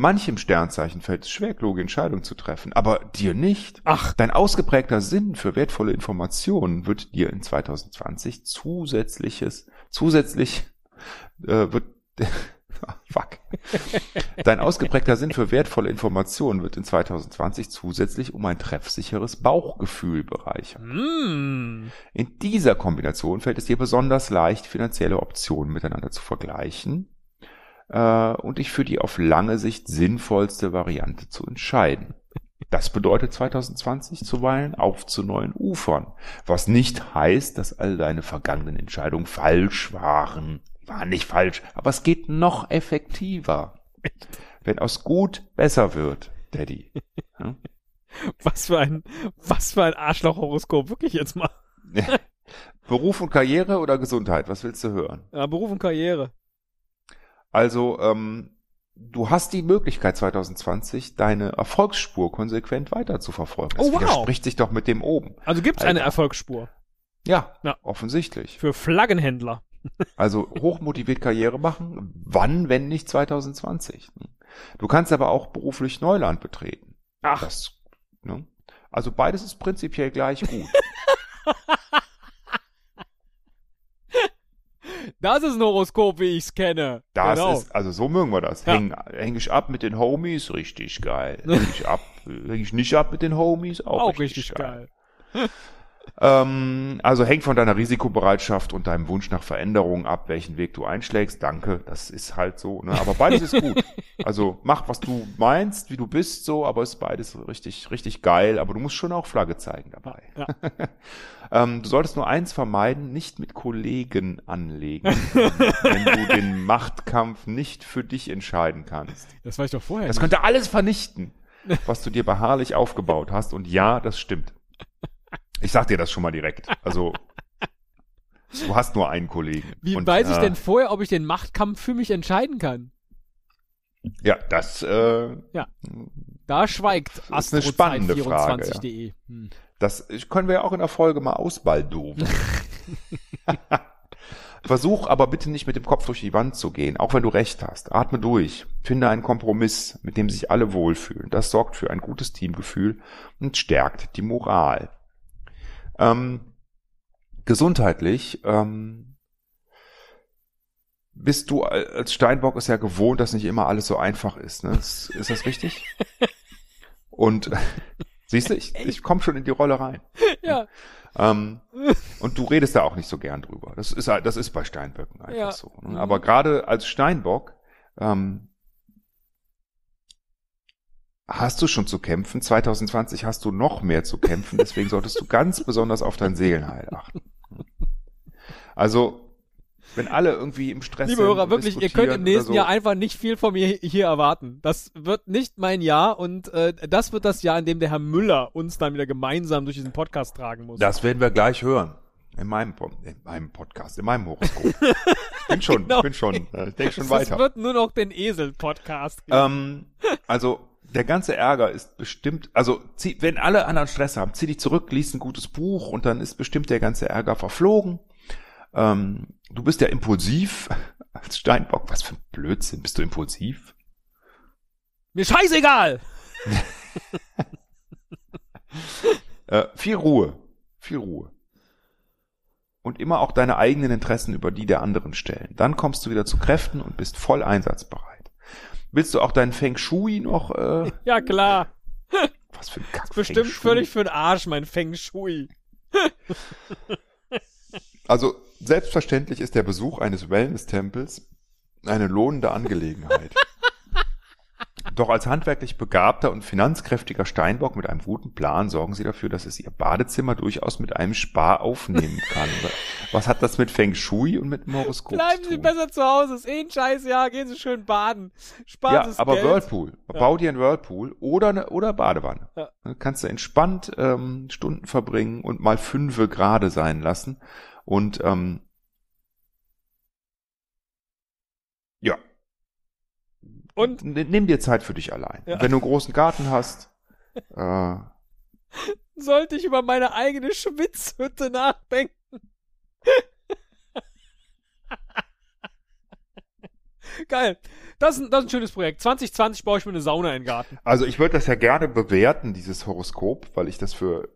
Manchem Sternzeichen fällt es schwer, kluge Entscheidungen zu treffen, aber dir nicht. Ach, Dein ausgeprägter Sinn für wertvolle Informationen wird dir in 2020 zusätzliches, zusätzlich äh, wird fuck. Dein ausgeprägter Sinn für wertvolle Informationen wird in 2020 zusätzlich um ein treffsicheres Bauchgefühl bereichern. mm. In dieser Kombination fällt es dir besonders leicht, finanzielle Optionen miteinander zu vergleichen äh, und dich für die auf lange Sicht sinnvollste Variante zu entscheiden. Das bedeutet 2020 zuweilen auf zu neuen Ufern, was nicht heißt, dass all deine vergangenen Entscheidungen falsch waren. Waren nicht falsch, aber es geht noch effektiver. Wenn aus gut besser wird, Daddy. Ja? Was für ein, was für ein Arschloch-Horoskop. Wirklich jetzt mal. Beruf und Karriere oder Gesundheit, was willst du hören? Ja, Beruf und Karriere. Also, ähm, du hast die Möglichkeit 2020, deine Erfolgsspur konsequent weiter zu verfolgen. Das Oh, wow. widerspricht sich doch mit dem oben. Also gibt's eine Alter. Erfolgsspur Ja, Ja. offensichtlich. für Flaggenhändler. Also hochmotiviert Karriere machen. Wann, wenn nicht 2020? Du kannst aber auch beruflich Neuland betreten. Ach, Das, ne? Also beides ist prinzipiell gleich gut. Das ist ein Horoskop, wie ich's kenne. Das genau. ist, also so mögen wir das. Ja. Häng, häng ich ab mit den Homies, richtig geil. Häng ich ab, häng ich nicht ab mit den Homies, auch, auch richtig geil. Ähm, also hängt von deiner Risikobereitschaft und deinem Wunsch nach Veränderung ab, welchen Weg du einschlägst. Danke, das ist halt so. Ne? Aber beides ist gut. Also mach, was du meinst, wie du bist, so, aber ist beides richtig, richtig geil. Aber du musst schon auch Flagge zeigen dabei. Ja. ähm, du solltest nur eins vermeiden, nicht mit Kollegen anlegen, wenn du den Machtkampf nicht für dich entscheiden kannst. Das war ich doch vorher. Das nicht. könnte alles vernichten, was du dir beharrlich aufgebaut hast. Und ja, das stimmt. Ich sag dir das schon mal direkt. Also, du hast nur einen Kollegen. Wie Und, weiß ich äh, denn vorher, ob ich den Machtkampf für mich entscheiden kann? Ja, das, äh, Da schweigt Das ist eine spannende Frage, ja. astrozeit24.de. Hm. das können wir ja auch in der Folge mal ausbaldoven. Versuch aber bitte nicht mit dem Kopf durch die Wand zu gehen, auch wenn du recht hast. Atme durch. Finde einen Kompromiss, mit dem sich alle wohlfühlen. Das sorgt für ein gutes Teamgefühl und stärkt die Moral. Ähm, gesundheitlich ähm, bist du als Steinbock es ja gewohnt, dass nicht immer alles so einfach ist. Ne? Ist, ist das richtig? Und siehst du, ich, ich komme schon in die Rolle rein. Ja, Ähm, und du redest da auch nicht so gern drüber. Das ist, das ist bei Steinböcken einfach Ja. so. Mhm. Ne? Aber gerade als Steinbock ähm, hast du schon zu kämpfen. 2020 hast du noch mehr zu kämpfen. Deswegen solltest du ganz besonders auf dein Seelenheil achten. Also, wenn alle irgendwie im Stress liebe sind Hörer, und wirklich, ihr könnt im nächsten so, Jahr einfach nicht viel von mir hier erwarten. Das wird nicht mein Jahr und äh, das wird das Jahr, in dem der Herr Müller uns dann wieder gemeinsam durch diesen Podcast tragen muss. Das werden wir gleich hören. In meinem, in meinem Podcast, in meinem Horoskop. Ich bin schon, Genau. ich bin schon, äh, ich denke schon Es weiter. wird nur noch den Esel-Podcast geben. Ähm, also der ganze Ärger ist bestimmt, also zieh, wenn alle anderen Stress haben, zieh dich zurück, lies ein gutes Buch und dann ist bestimmt der ganze Ärger verflogen. Ähm, du bist ja impulsiv als Steinbock. Was für ein Blödsinn, bist du impulsiv? Mir scheißegal! Äh, viel Ruhe, viel Ruhe. Und immer auch deine eigenen Interessen über die der anderen stellen. Dann kommst du wieder zu Kräften und bist voll einsatzbereit. Willst du auch deinen Feng Shui noch, äh, Ja, klar. was für ein Kack Bestimmt völlig für den Arsch, mein Feng Shui. Also selbstverständlich ist der Besuch eines Wellness-Tempels eine lohnende Angelegenheit. Doch als handwerklich begabter und finanzkräftiger Steinbock mit einem guten Plan sorgen Sie dafür, dass es Ihr Badezimmer durchaus mit einem Spar aufnehmen kann. Was hat das mit Feng Shui und mit dem Horoskop Bleiben zu Sie tun? besser zu Hause. Ist eh ein scheiß Jahr. Gehen Sie schön baden. Sparen Ja, Sie aber Geld. Whirlpool. Bau dir einen Whirlpool oder eine oder Badewanne. Ja. Dann kannst du entspannt ähm, Stunden verbringen und mal fünfe gerade sein lassen. Und ähm, ja, Und nimm dir Zeit für dich allein. Ja. Wenn du einen großen Garten hast, äh, sollte ich über meine eigene Schwitzhütte nachdenken? Geil. Das ist, ein, das ist ein schönes Projekt. 2020 baue ich mir eine Sauna in den Garten. also ich würde das ja gerne bewerten, dieses Horoskop, weil ich das für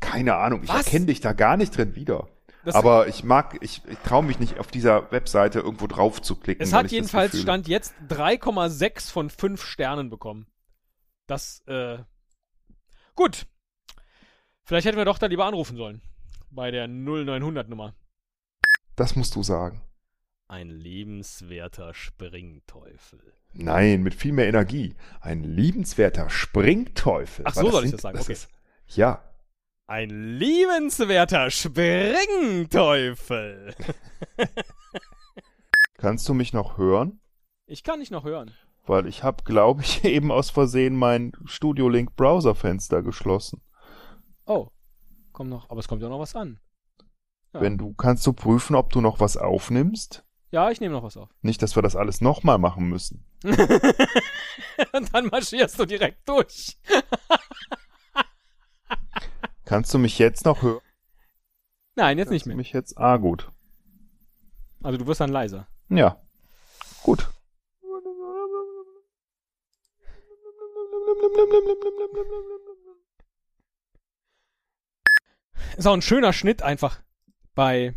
keine Ahnung, ich erkenne dich da gar nicht drin wieder. Das, Aber ich mag, ich, ich traue mich nicht auf dieser Webseite irgendwo drauf zu klicken. es hat jedenfalls Gefühl- Stand jetzt 3,6 von 5 Sternen bekommen. Das, äh, gut. Vielleicht hätten wir doch da lieber anrufen sollen. Bei der 0900 Nummer. Das musst du sagen. Ein liebenswerter Springteufel. Nein, mit viel mehr Energie. Ein liebenswerter Springteufel. Ach, so soll ich das sagen, okay. Ist, ja, Ein liebenswerter Springteufel. Kannst du mich noch hören? Ich kann nicht noch hören. Weil ich habe, glaube ich, eben aus Versehen mein Studio Link Browserfenster geschlossen. Oh. Kommt noch, aber es kommt ja noch was an. Ja. Wenn du kannst du prüfen, ob du noch was aufnimmst? Ja, ich nehme noch was auf. Nicht, dass wir das alles nochmal machen müssen. Und dann marschierst du direkt durch. Kannst du mich jetzt noch hören? Nein, jetzt Kannst nicht mehr. Du mich jetzt, ah, gut. Also du wirst dann leiser. Ja. Gut. Ist auch ein schöner Schnitt einfach bei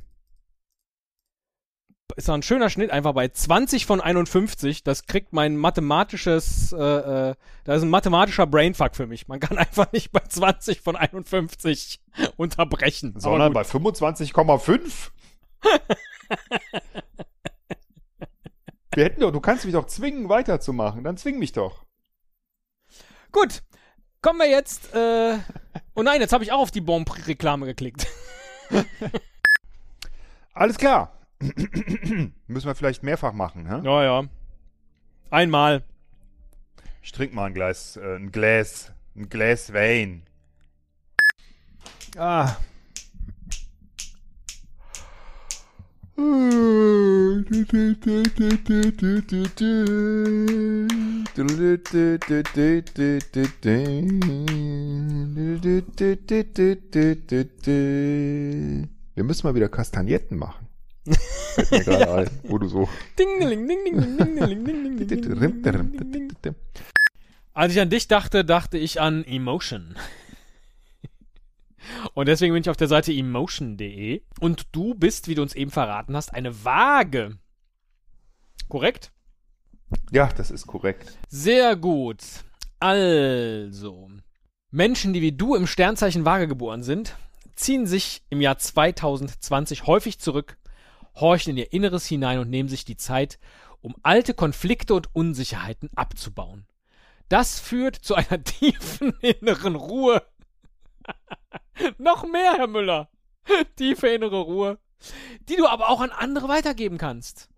ist ein schöner Schnitt einfach bei 20 von 51. Das kriegt mein mathematisches, äh, äh, da ist ein mathematischer Brainfuck für mich. Man kann einfach nicht bei 20 von 51 unterbrechen. Sondern bei 25,5. Wir hätten doch, du kannst mich doch zwingen, weiterzumachen. Dann zwing mich doch. Gut, kommen wir jetzt. Äh, oh nein, jetzt habe ich auch auf die Bomb-Reklame geklickt. Alles klar. Müssen wir vielleicht mehrfach machen, hä? Ja, ja. Einmal. Ich trinke mal ein Glas, äh, ein Glas, ein Glas Wein. Ah. Wir müssen mal wieder Kastagnetten machen. Gerade ein, wo du so. Dingeling, ding, ding, ding, ding, ding, ding, ding, ding, ding, ding, ding. Als ich an dich dachte, dachte ich an Emotion. Und deswegen bin ich auf der Seite emotion.de. Und du bist, wie du uns eben verraten hast, eine Waage. Korrekt? Ja, das ist korrekt. Sehr gut. Also, Menschen, die wie du im Sternzeichen Waage geboren sind, ziehen sich im Jahr 2020 häufig zurück, horchen in ihr Inneres hinein und nehmen sich die Zeit, um alte Konflikte und Unsicherheiten abzubauen. Das führt zu einer tiefen inneren Ruhe. Noch mehr, Herr Müller. Tiefe innere Ruhe, die du aber auch an andere weitergeben kannst.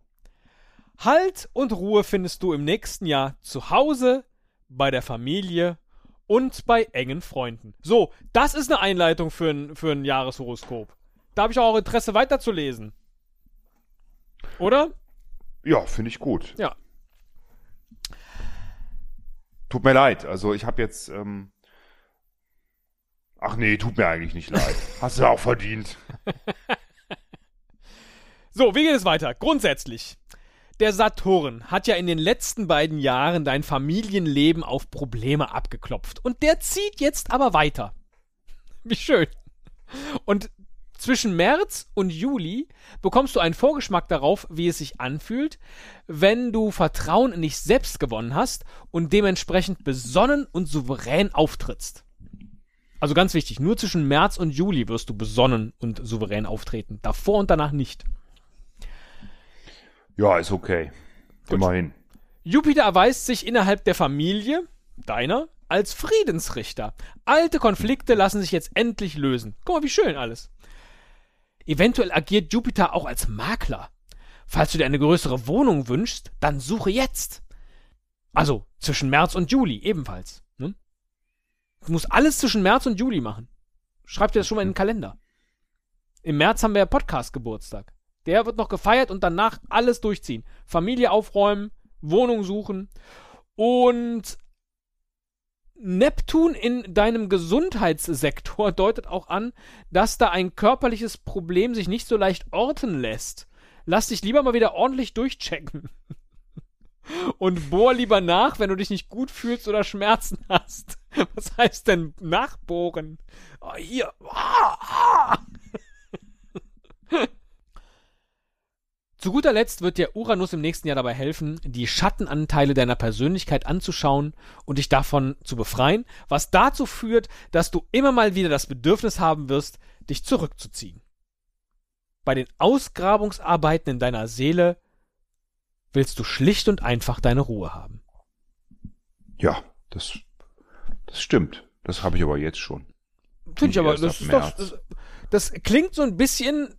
Halt und Ruhe findest du im nächsten Jahr zu Hause, bei der Familie und bei engen Freunden. So, das ist eine Einleitung für ein, für ein Jahreshoroskop. Da habe ich auch Interesse weiterzulesen. Oder? Ja, finde ich gut. Ja. Tut mir leid. Also ich habe jetzt. Ähm Ach nee, tut mir eigentlich nicht leid. Hast du auch verdient. So, wie geht es weiter? Grundsätzlich. Der Saturn hat ja in den letzten beiden Jahren dein Familienleben auf Probleme abgeklopft. Und der zieht jetzt aber weiter. Wie schön. Und zwischen März und Juli bekommst du einen Vorgeschmack darauf, wie es sich anfühlt, wenn du Vertrauen in dich selbst gewonnen hast und dementsprechend besonnen und souverän auftrittst. Also ganz wichtig, nur zwischen März und Juli wirst du besonnen und souverän auftreten. Davor und danach nicht. Ja, ist okay. Immerhin. Jupiter erweist sich innerhalb der Familie, deiner, als Friedensrichter. Alte Konflikte lassen sich jetzt endlich lösen. Guck mal, wie schön alles. Eventuell agiert Jupiter auch als Makler. Falls du dir eine größere Wohnung wünschst, dann suche jetzt. Also zwischen März und Juli ebenfalls. Ne? Du musst alles zwischen März und Juli machen. Schreib dir das schon mal in den Kalender. Im März haben wir ja Podcast-Geburtstag. Der wird noch gefeiert und danach alles durchziehen. Familie aufräumen, Wohnung suchen und Neptun in deinem Gesundheitssektor deutet auch an, dass da ein körperliches Problem sich nicht so leicht orten lässt. Lass dich lieber mal wieder ordentlich durchchecken. Und bohr lieber nach, wenn du dich nicht gut fühlst oder Schmerzen hast. Was heißt denn nachbohren? Oh, hier. Ah, ah. Zu guter Letzt wird dir Uranus im nächsten Jahr dabei helfen, die Schattenanteile deiner Persönlichkeit anzuschauen und dich davon zu befreien, was dazu führt, dass du immer mal wieder das Bedürfnis haben wirst, dich zurückzuziehen. Bei den Ausgrabungsarbeiten in deiner Seele willst du schlicht und einfach deine Ruhe haben. Ja, das, das stimmt. Das habe ich aber jetzt schon. Finde ich aber, das, doch, das, das klingt so ein bisschen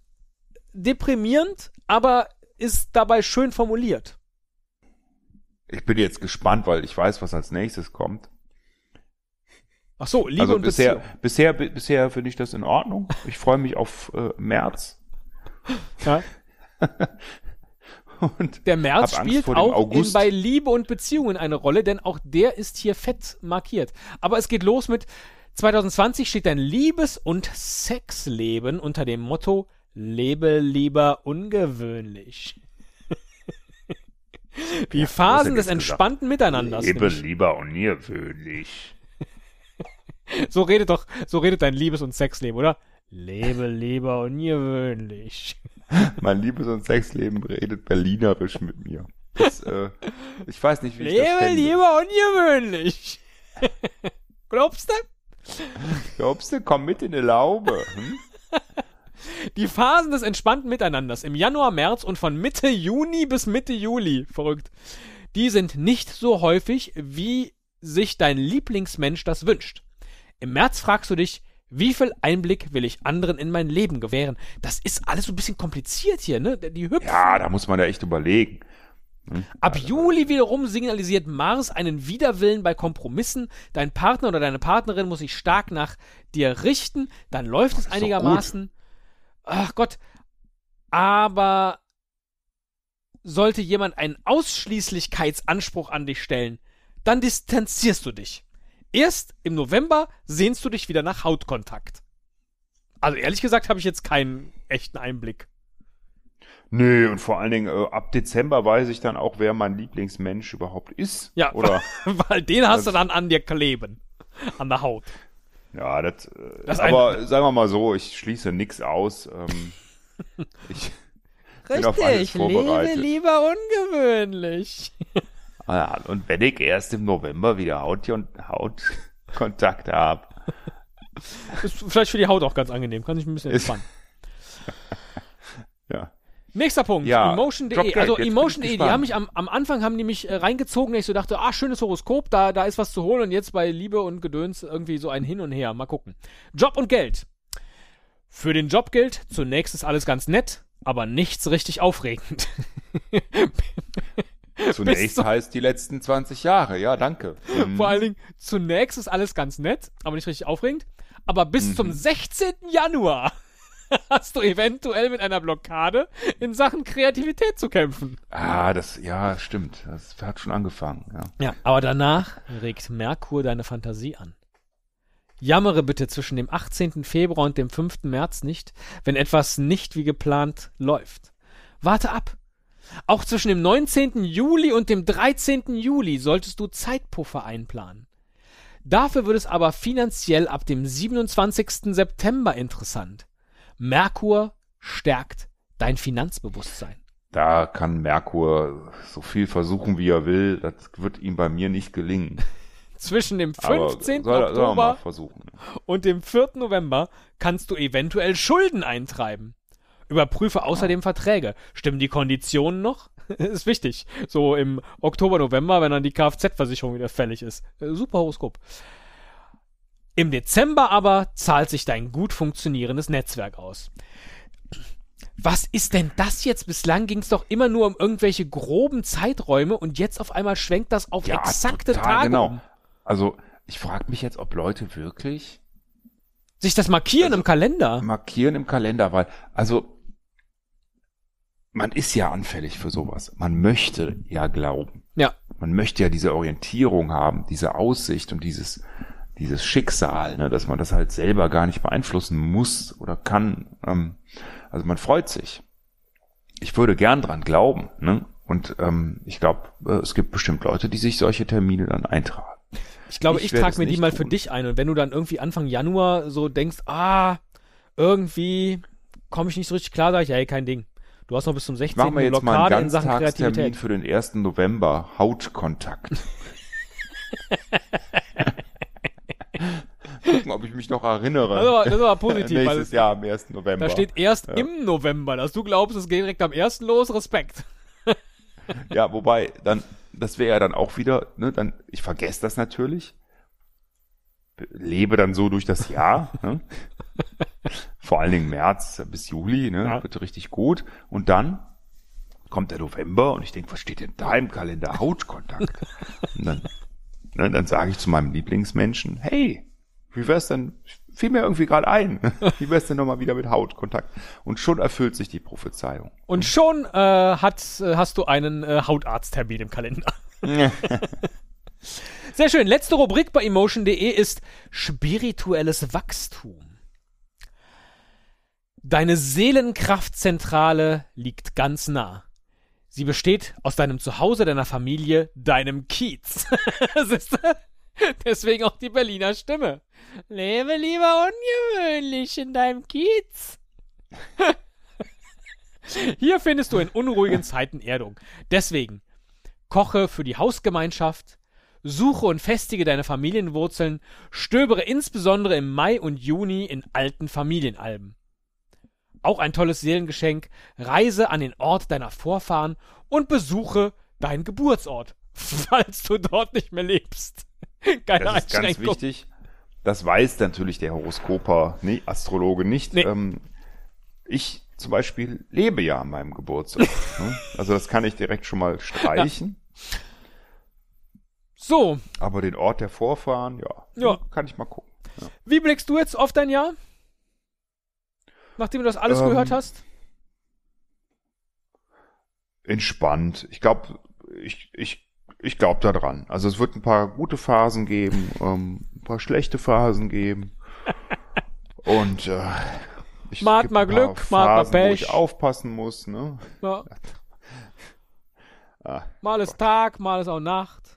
deprimierend, aber ist dabei schön formuliert. Ich bin jetzt gespannt, weil ich weiß, was als nächstes kommt. Ach so, Liebe also und bisher, Beziehung. bisher, bi- bisher finde ich das in Ordnung. Ich freue mich auf äh, März. Ja. Und Der März spielt auch in, bei Liebe und Beziehungen eine Rolle, denn auch der ist hier fett markiert. Aber es geht los mit 2020 steht dein Liebes- und Sexleben unter dem Motto Lebe lieber ungewöhnlich. Die Ja, Phasen des entspannten Miteinanders. lebe nämlich. lieber ungewöhnlich. So redet doch, so redet dein Liebes- und Sexleben, oder? Lebe lieber ungewöhnlich. Mein Liebes- und Sexleben redet berlinerisch mit mir. Das, äh, ich weiß nicht, wie ich das Lebe lieber ungewöhnlich. Glaubst du? Glaubst du, komm mit in die Laube. Hm? Die Phasen des entspannten Miteinanders im Januar, März und von Mitte Juni bis Mitte Juli, verrückt, die sind nicht so häufig, wie sich dein Lieblingsmensch das wünscht. Im März fragst du dich, wie viel Einblick will ich anderen in mein Leben gewähren? Das ist alles so ein bisschen kompliziert hier, ne? Die hüpfen. Ja, da muss man ja echt überlegen. Ab Juli wiederum signalisiert Mars einen Widerwillen bei Kompromissen. Dein Partner oder deine Partnerin muss sich stark nach dir richten. Dann läuft es einigermaßen. Ach Gott. Aber sollte jemand einen Ausschließlichkeitsanspruch an dich stellen, dann distanzierst du dich. Erst im November sehnst du dich wieder nach Hautkontakt. Also ehrlich gesagt habe ich jetzt keinen echten Einblick. Nö, und vor allen Dingen äh, ab Dezember weiß ich dann auch, wer mein Lieblingsmensch überhaupt ist. Ja, Oder, weil den hast du dann an dir kleben. An der Haut. Ja, das, Das aber sagen wir mal so, ich schließe nix aus. Ähm, ich bin auf alles vorbereitet. lieber ungewöhnlich. Ah Ja, und wenn ich erst im November wieder Haut und Hautkontakt habe. Ist vielleicht für die Haut auch ganz angenehm, kann sich ein bisschen entspannen. Ja. Nächster Punkt, Ja, Emotion.de. Also Emotion.de, die haben mich am, am Anfang haben die mich äh, reingezogen, dass ich so dachte, ah, schönes Horoskop, da, da ist was zu holen und jetzt bei Liebe und Gedöns irgendwie so ein Hin und Her. Mal gucken. Job und Geld. Für den Job gilt, zunächst ist alles ganz nett, aber nichts richtig aufregend. Zunächst zu- heißt die letzten 20 Jahre. Ja, danke. Mhm. Vor allen Dingen, zunächst ist alles ganz nett, aber nicht richtig aufregend. Aber bis zum 16. Januar hast du eventuell mit einer Blockade in Sachen Kreativität zu kämpfen. Ah, das, ja, stimmt. Das hat schon angefangen. Ja. Ja, aber danach regt Merkur deine Fantasie an. Jammere bitte zwischen dem 18. Februar und dem 5. März nicht, wenn etwas nicht wie geplant läuft. Warte ab. Auch zwischen dem 19. Juli und dem 13. Juli solltest du Zeitpuffer einplanen. Dafür wird es aber finanziell ab dem 27. September interessant. Merkur stärkt dein Finanzbewusstsein. Da kann Merkur so viel versuchen, wie er will. Das wird ihm bei mir nicht gelingen. Zwischen dem Aber 15. soll, er- er Oktober versuchen. und dem 4. November kannst du eventuell Schulden eintreiben. Überprüfe außerdem Verträge. Stimmen die Konditionen noch? ist wichtig. So im Oktober, November, wenn dann die Kfz-Versicherung wieder fällig ist. Super Horoskop. Im Dezember aber zahlt sich dein gut funktionierendes Netzwerk aus. Was ist denn das jetzt? Bislang ging es doch immer nur um irgendwelche groben Zeiträume und jetzt auf einmal schwenkt das auf Ja, exakte total, Tage genau. um. Also, ich frage mich jetzt, ob Leute wirklich Sich das markieren Also im Kalender. markieren im Kalender, weil, also, man ist ja anfällig für sowas. Man möchte ja glauben. Ja. Man möchte ja diese Orientierung haben, diese Aussicht und dieses, dieses Schicksal, ne, dass man das halt selber gar nicht beeinflussen muss oder kann. Ähm, also man freut sich. Ich würde gern dran glauben, ne? Und ähm, ich glaube, äh, es gibt bestimmt Leute, die sich solche Termine dann eintragen. Ich glaube, Ich ich, trage mir die mal für tun. dich ein. Und wenn du dann irgendwie Anfang Januar so denkst, ah, irgendwie komme ich nicht so richtig klar, sage ich, hey, kein Ding. Du hast noch bis zum 16. Machen wir jetzt mal Blockade einen in Sachen Kreativität. für den 1. November. Hautkontakt. Gucken, ob ich mich noch erinnere. Das aber, das aber positiv, weil Nächstes Jahr am 1. November. da steht erst Ja. im November, dass du glaubst, es geht direkt am 1. los, Respekt. Ja, wobei, dann, das wäre ja dann auch wieder, ne, dann, ich vergesse das natürlich. Lebe dann so durch das Jahr. Ne? Vor allen Dingen März bis Juli, ne? Ja. Wird richtig gut. Und dann kommt der November und ich denke, was steht denn da im Kalender? Hautkontakt. und dann, ne, dann sage ich zu meinem Lieblingsmenschen, hey, wie wär's denn, fiel mir irgendwie gerade ein, wie wär's denn nochmal wieder mit Hautkontakt? Und schon erfüllt sich die Prophezeiung. Und schon äh, hat, äh, hast du einen äh, Hautarzttermin im Kalender. Sehr schön. Letzte Rubrik bei emotion.de ist spirituelles Wachstum. Deine Seelenkraftzentrale liegt ganz nah. Sie besteht aus deinem Zuhause, deiner Familie, deinem Kiez. Siehste? Deswegen auch die Berliner Stimme. Lebe lieber ungewöhnlich in deinem Kiez. Hier findest du in unruhigen Zeiten Erdung. Deswegen koche für die Hausgemeinschaft, suche und festige deine Familienwurzeln, stöbere insbesondere im Mai und Juni in alten Familienalben. Auch ein tolles Seelengeschenk, reise an den Ort deiner Vorfahren und besuche deinen Geburtsort, falls du dort nicht mehr lebst. Keine Das ist ganz wichtig. Das weiß natürlich der Horoskoper, nee, Astrologe nicht. Nee. Ähm, ich zum Beispiel lebe ja an meinem Geburtstag. ne? Also das kann ich direkt schon mal streichen. So, Aber den Ort der Vorfahren, ja, Ja. kann ich mal gucken. wie blickst du jetzt auf dein Jahr? Nachdem du das alles Ähm, gehört hast? Entspannt. Ich glaube, ich, ich, ich glaube da dran. Also es wird ein paar gute Phasen geben, ähm, ein paar schlechte Phasen geben. Und äh, ich, gibt mal Glück, mal hat mal Phasen, wo ich Pech. aufpassen muss. Ne? Ja. Ah, Mal ist Tag, mal ist auch Nacht.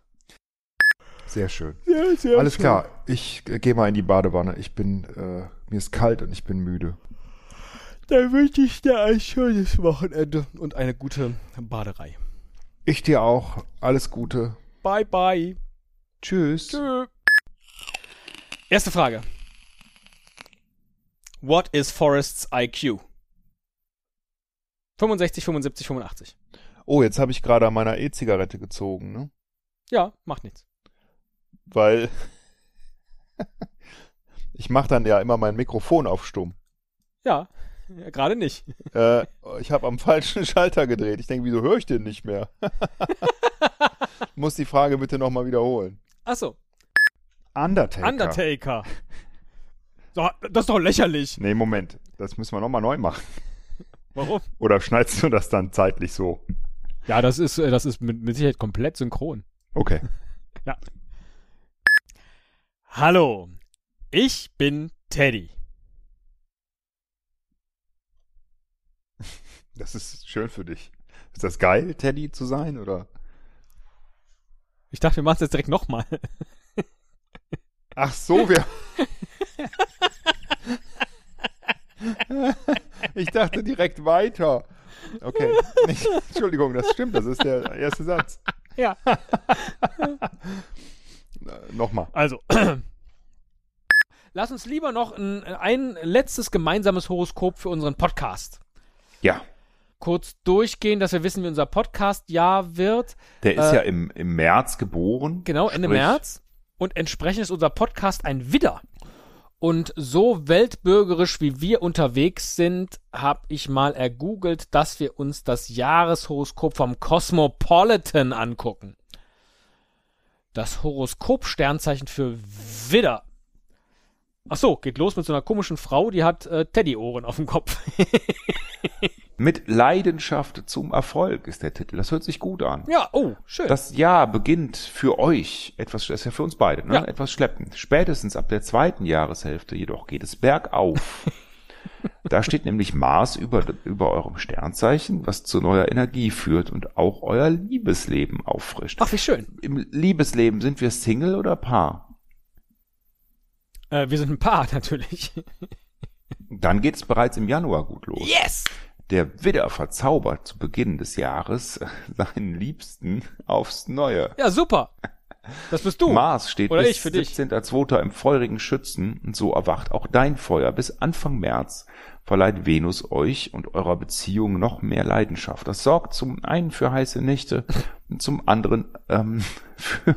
Sehr schön. Ja, sehr Alles klar, ich äh, gehe mal in die Badewanne. Ich bin, äh, mir ist kalt und ich bin müde. Dann wünsche ich dir ein schönes Wochenende und eine gute Baderei. Ich dir auch. Alles Gute. Bye, bye. Tschüss. Tschö. Erste Frage. What is Forrest's IQ? 65, 75, 85. Oh, jetzt habe ich gerade an meiner E-Zigarette gezogen, ne? Ja, macht nichts. Weil ich mache dann ja immer mein Mikrofon auf stumm. Ja, ja gerade nicht. Äh, ich habe am falschen Schalter gedreht. Ich denke, wieso höre ich den nicht mehr? Muss die Frage bitte nochmal wiederholen. Achso, Undertaker. Undertaker. So, das ist doch lächerlich. Nee, Moment. Das müssen wir nochmal neu machen. Warum? Oder schneidest du das dann zeitlich so? Ja, das ist, äh, das ist mit, mit Sicherheit komplett synchron. Okay. Hallo, ich bin Teddy. Das ist schön für dich. Ist das geil, Teddy zu sein, oder? Ich dachte, wir machen es jetzt direkt nochmal. Ach so, wir. ich dachte direkt weiter. Okay. Nicht, Entschuldigung, das stimmt. Das ist der erste Satz. Ja. Äh, Nochmal. Also, lass uns lieber noch ein, ein letztes gemeinsames Horoskop für unseren Podcast Ja, kurz durchgehen, dass wir wissen, wie unser Podcast-Jahr wird. der ist Äh, ja im, im März geboren. Genau, Ende Sprich, März. Und entsprechend ist unser Podcast ein Widder. Und so weltbürgerisch wie wir unterwegs sind, habe ich mal ergoogelt, dass wir uns das Jahreshoroskop vom Cosmopolitan angucken. Das Horoskop-Sternzeichen für Widder. Ach so, geht los mit so einer komischen Frau, die hat äh, Teddyohren auf dem Kopf. Mit Leidenschaft zum Erfolg ist der Titel. Das hört sich gut an. ja, oh, schön. Das Jahr beginnt für euch etwas, das ist ja für uns beide, ne? Ja. etwas schleppend. Spätestens ab der zweiten Jahreshälfte jedoch geht es bergauf. da steht nämlich Mars über, über eurem Sternzeichen, was zu neuer Energie führt und auch euer Liebesleben auffrischt. Ach, wie schön. Im Liebesleben sind wir Single oder Paar? Äh, wir sind ein Paar, natürlich. Dann geht es bereits im Januar gut los. Yes! Der Widder verzaubert zu Beginn des Jahres seinen Liebsten aufs Neue. Ja, super. Das bist du. Mars steht Oder bis ich für dich. 17.02. im feurigen Schützen und so erwacht auch dein Feuer. Bis Anfang März verleiht Venus euch und eurer Beziehung noch mehr Leidenschaft. Das sorgt zum einen für heiße Nächte und zum anderen ähm, für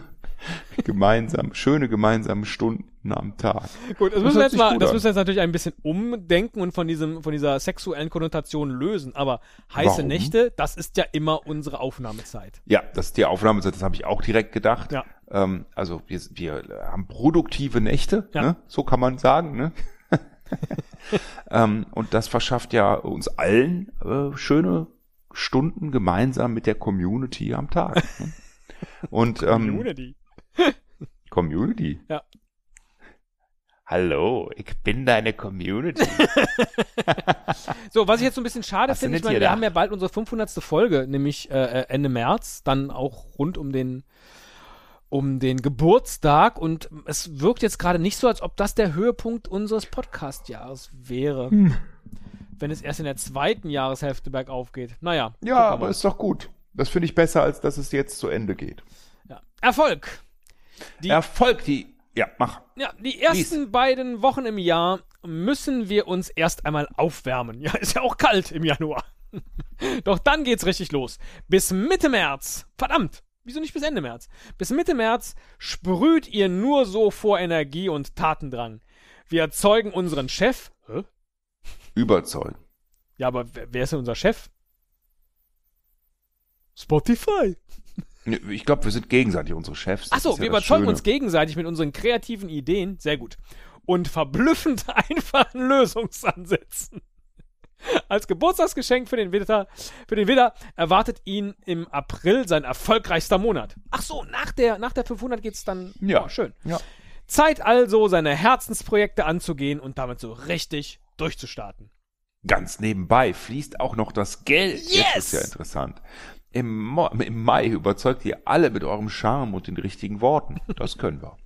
gemeinsam, schöne gemeinsame Stunden am Tag. Gut, das Das müssen wir jetzt mal, das an. müssen wir jetzt natürlich ein bisschen umdenken und von diesem, von dieser sexuellen Konnotation lösen. Aber heiße Warum? Nächte, das ist ja immer unsere Aufnahmezeit. Ja, das ist die Aufnahme, das habe ich auch direkt gedacht. Ja. Ähm, also wir, wir haben produktive Nächte, Ja. ne? so kann man sagen. Ne? ähm, und das verschafft ja uns allen äh, schöne Stunden gemeinsam mit der Community am Tag. Ne? Und ähm, Community. Community. Ja. Hallo, ich bin deine Community. So, was ich jetzt so ein bisschen schade finde, ich meine, wir da? haben ja bald unsere 500. Folge, nämlich äh, Ende März, dann auch rund um den um den Geburtstag und es wirkt jetzt gerade nicht so, als ob das der Höhepunkt unseres Podcast-Jahres wäre. Wenn es erst in der zweiten Jahreshälfte bergauf geht. Naja. Ja, aber ist doch gut. Das finde ich besser, als dass es jetzt zu Ende geht. ja. Erfolg. Die- Erfolg, die. Ja, mach. Ja, die ersten beiden Wochen im Jahr müssen wir uns erst einmal aufwärmen. Ja, ist ja auch kalt im Januar. Doch dann geht's richtig los. Bis Mitte März. Verdammt. Wieso nicht bis Ende März? Bis Mitte März sprüht ihr nur so vor Energie und Tatendrang. Wir erzeugen unseren Chef. Hä? Überzeugen. Ja, aber wer, wer ist denn unser Chef? Spotify. Ich glaube, wir sind gegenseitig unsere Chefs. Das Achso, ja wir das überzeugen uns gegenseitig mit unseren kreativen Ideen. Sehr gut. Und verblüffend einfachen Lösungsansätzen. Als Geburtstagsgeschenk für den Widder, für den Widder erwartet ihn im April sein erfolgreichster Monat. Ach so, nach der, nach der 500 geht's dann. Ja. Oh, schön. Ja. Zeit also, seine Herzensprojekte anzugehen und damit so richtig durchzustarten. Ganz nebenbei fließt auch noch das Geld. Yes! Jetzt ist ja interessant. Im, Mo Im Mai überzeugt ihr alle mit eurem Charme und den richtigen Worten. Das können wir.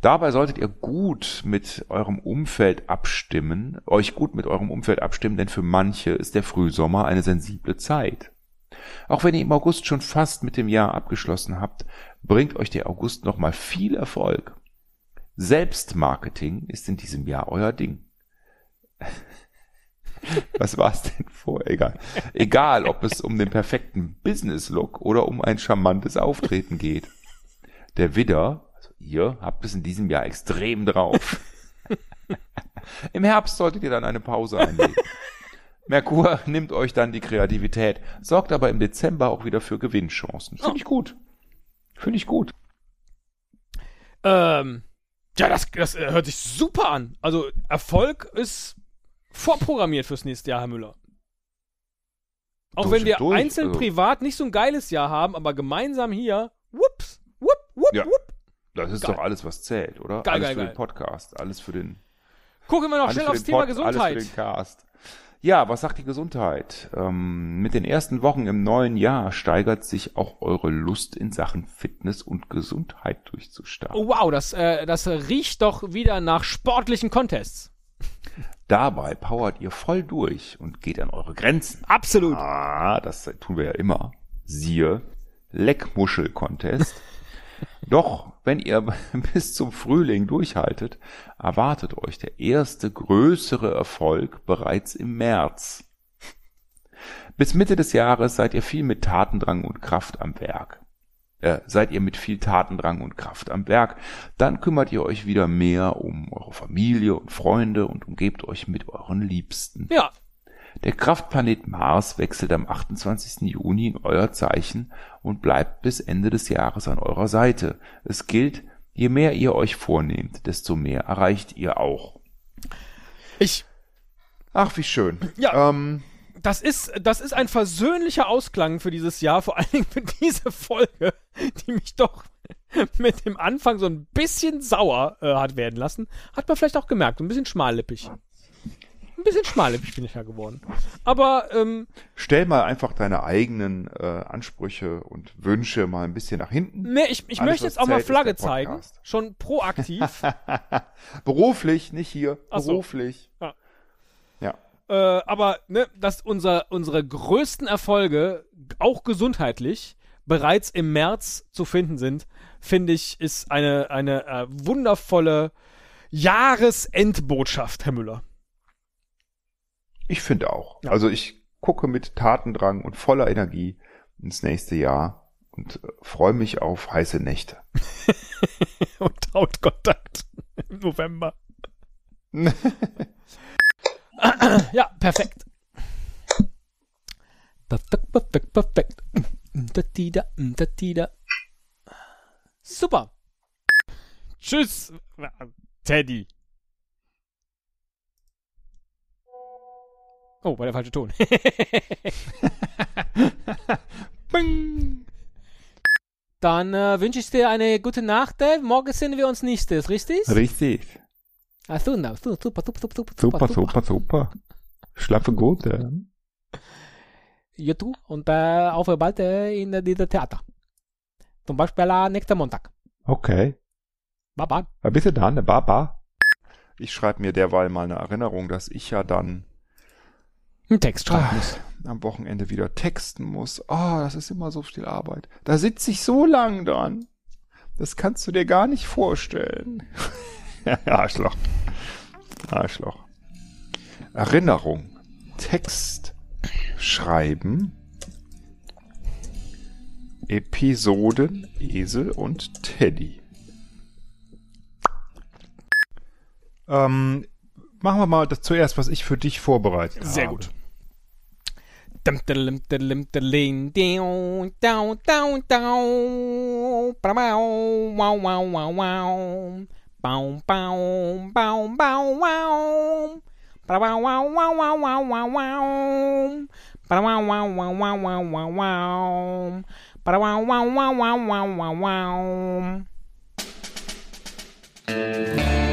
Dabei solltet ihr gut mit eurem Umfeld abstimmen, euch gut mit eurem Umfeld abstimmen, denn für manche ist der Frühsommer eine sensible Zeit. Auch wenn ihr im August schon fast mit dem Jahr abgeschlossen habt, bringt euch der August nochmal viel Erfolg. Selbstmarketing ist in diesem Jahr euer Ding. Was war's denn vor? Egal. Egal, ob es um den perfekten Business-Look oder um ein charmantes Auftreten geht. Der Widder, also ihr, habt es in diesem Jahr extrem drauf. Im Herbst solltet ihr dann eine Pause einlegen. Merkur nimmt euch dann die Kreativität, sorgt aber im Dezember auch wieder für Gewinnchancen. Finde ich gut. Finde ich gut. Ähm, ja, das, das hört sich super an. Also, Erfolg ist vorprogrammiert fürs nächste Jahr, Herr Müller. Auch wenn wir durch, einzeln also. privat nicht so ein geiles Jahr haben, aber gemeinsam hier, whoops, whoop, whoop, Ja. whoop. Das ist Geil. doch alles, was zählt, oder? Geil, alles geil, für geil. den Podcast, alles für den Gucken wir noch schnell aufs Thema Pod, Gesundheit. Alles für den Cast. Ja, was sagt die Gesundheit? Ähm, mit den ersten Wochen im neuen Jahr steigert sich auch eure Lust in Sachen Fitness und Gesundheit durchzustarten. Oh, wow, das, äh, das riecht doch wieder nach sportlichen Contests. Dabei powert ihr voll durch und geht an eure Grenzen. Absolut. Ah, das tun wir ja immer. Siehe Leckmuschel-Contest. Doch, wenn ihr bis zum Frühling durchhaltet, erwartet euch der erste größere Erfolg bereits im März. Bis Mitte des Jahres seid ihr viel mit Tatendrang und Kraft am Werk. Äh, seid ihr mit viel Tatendrang und Kraft am Werk, dann kümmert ihr euch wieder mehr um eure Familie und Freunde und umgebt euch mit euren Liebsten. Ja, Der Kraftplanet Mars wechselt am 28. Juni in euer Zeichen und bleibt bis Ende des Jahres an eurer Seite. Es gilt, je mehr ihr euch vornehmt, desto mehr erreicht ihr auch. ich, Ach, wie schön. Ja. Ähm, das ist, das ist ein versöhnlicher Ausklang für dieses Jahr, vor allen Dingen für diese Folge, die mich doch mit dem Anfang so ein bisschen sauer äh, hat werden lassen. Hat man vielleicht auch gemerkt, ein bisschen schmallippig. Ein bisschen schmallippig bin ich ja geworden. Aber, ähm, stell mal einfach deine eigenen äh, Ansprüche und Wünsche mal ein bisschen nach hinten. nee, ich, ich Alles, möchte jetzt auch mal Flagge zeigen. Schon proaktiv. Beruflich, nicht hier. Ach so. Beruflich. Ja. Ja. Äh, aber, ne, dass unser, unsere größten Erfolge, auch gesundheitlich, bereits im März zu finden sind, finde ich, ist eine, eine äh, wundervolle Jahresendbotschaft, Herr Müller. Ich finde auch. Ja. Also ich gucke mit Tatendrang und voller Energie ins nächste Jahr und äh, freue mich auf heiße Nächte. Und Hautkontakt im November. ja, perfekt. Perfekt, perfekt, perfekt. Da-di-da, da-di-da. Super. Tschüss, Teddy. Oh, war der falsche Ton. Bing. Dann äh, wünsche ich dir eine gute Nacht. Dave. Morgen sehen wir uns nächstes, richtig? Richtig. Ah, super, super, super, super, super, Super, super, super. Schlafe gut. Ja. Ja, du. Und äh, auf bald äh, in äh, diesem Theater. Zum Beispiel äh, nächsten Montag. Okay. Baba. Na bitte dann, eine Baba. Ich schreibe mir derweil mal eine Erinnerung, dass ich ja dann Ein Text schreiben Ah, muss. am Wochenende wieder texten muss. Oh, das ist immer so viel Arbeit. Da sitze ich so lang dran. Das kannst du dir gar nicht vorstellen. Arschloch. Arschloch. Erinnerung. Text schreiben. Episoden Esel und Teddy. Ähm, machen wir mal das zuerst, was ich für dich vorbereitet habe. Sehr gut. Dum, diddlim, diddlim, diddling, diu, dau, dau, dau. Brabau, wow, wow, wow, wow. Bau, bau, bau, bau, wow. Brabau, wow, wow, wow, wow, wow, wow. Brabau, wow, wow, wow, wow, wow, wow. Brabau, wow, wow, wow, wow, wow,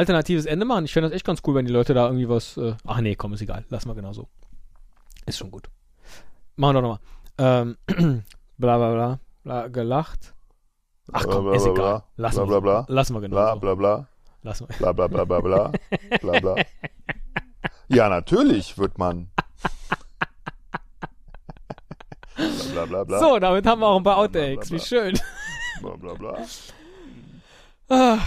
alternatives Ende machen? Ich fände das echt ganz cool, wenn die Leute da irgendwie was. Äh Ach nee, komm, ist egal. Lass mal genau so. Ist schon gut. Machen wir doch nochmal. Ähm, bla bla bla. bla gelacht. Ach komm, Bla, bla, ist egal. bla. Lassen Bla, bla, bla. Lassen wir genau Bla so. bla bla. Lassen wir. Bla bla bla bla bla. bla bla. Ja, natürlich wird man. Bla bla bla bla. So, damit haben wir auch ein paar Outtakes. Wie schön. Bla bla bla. Ah,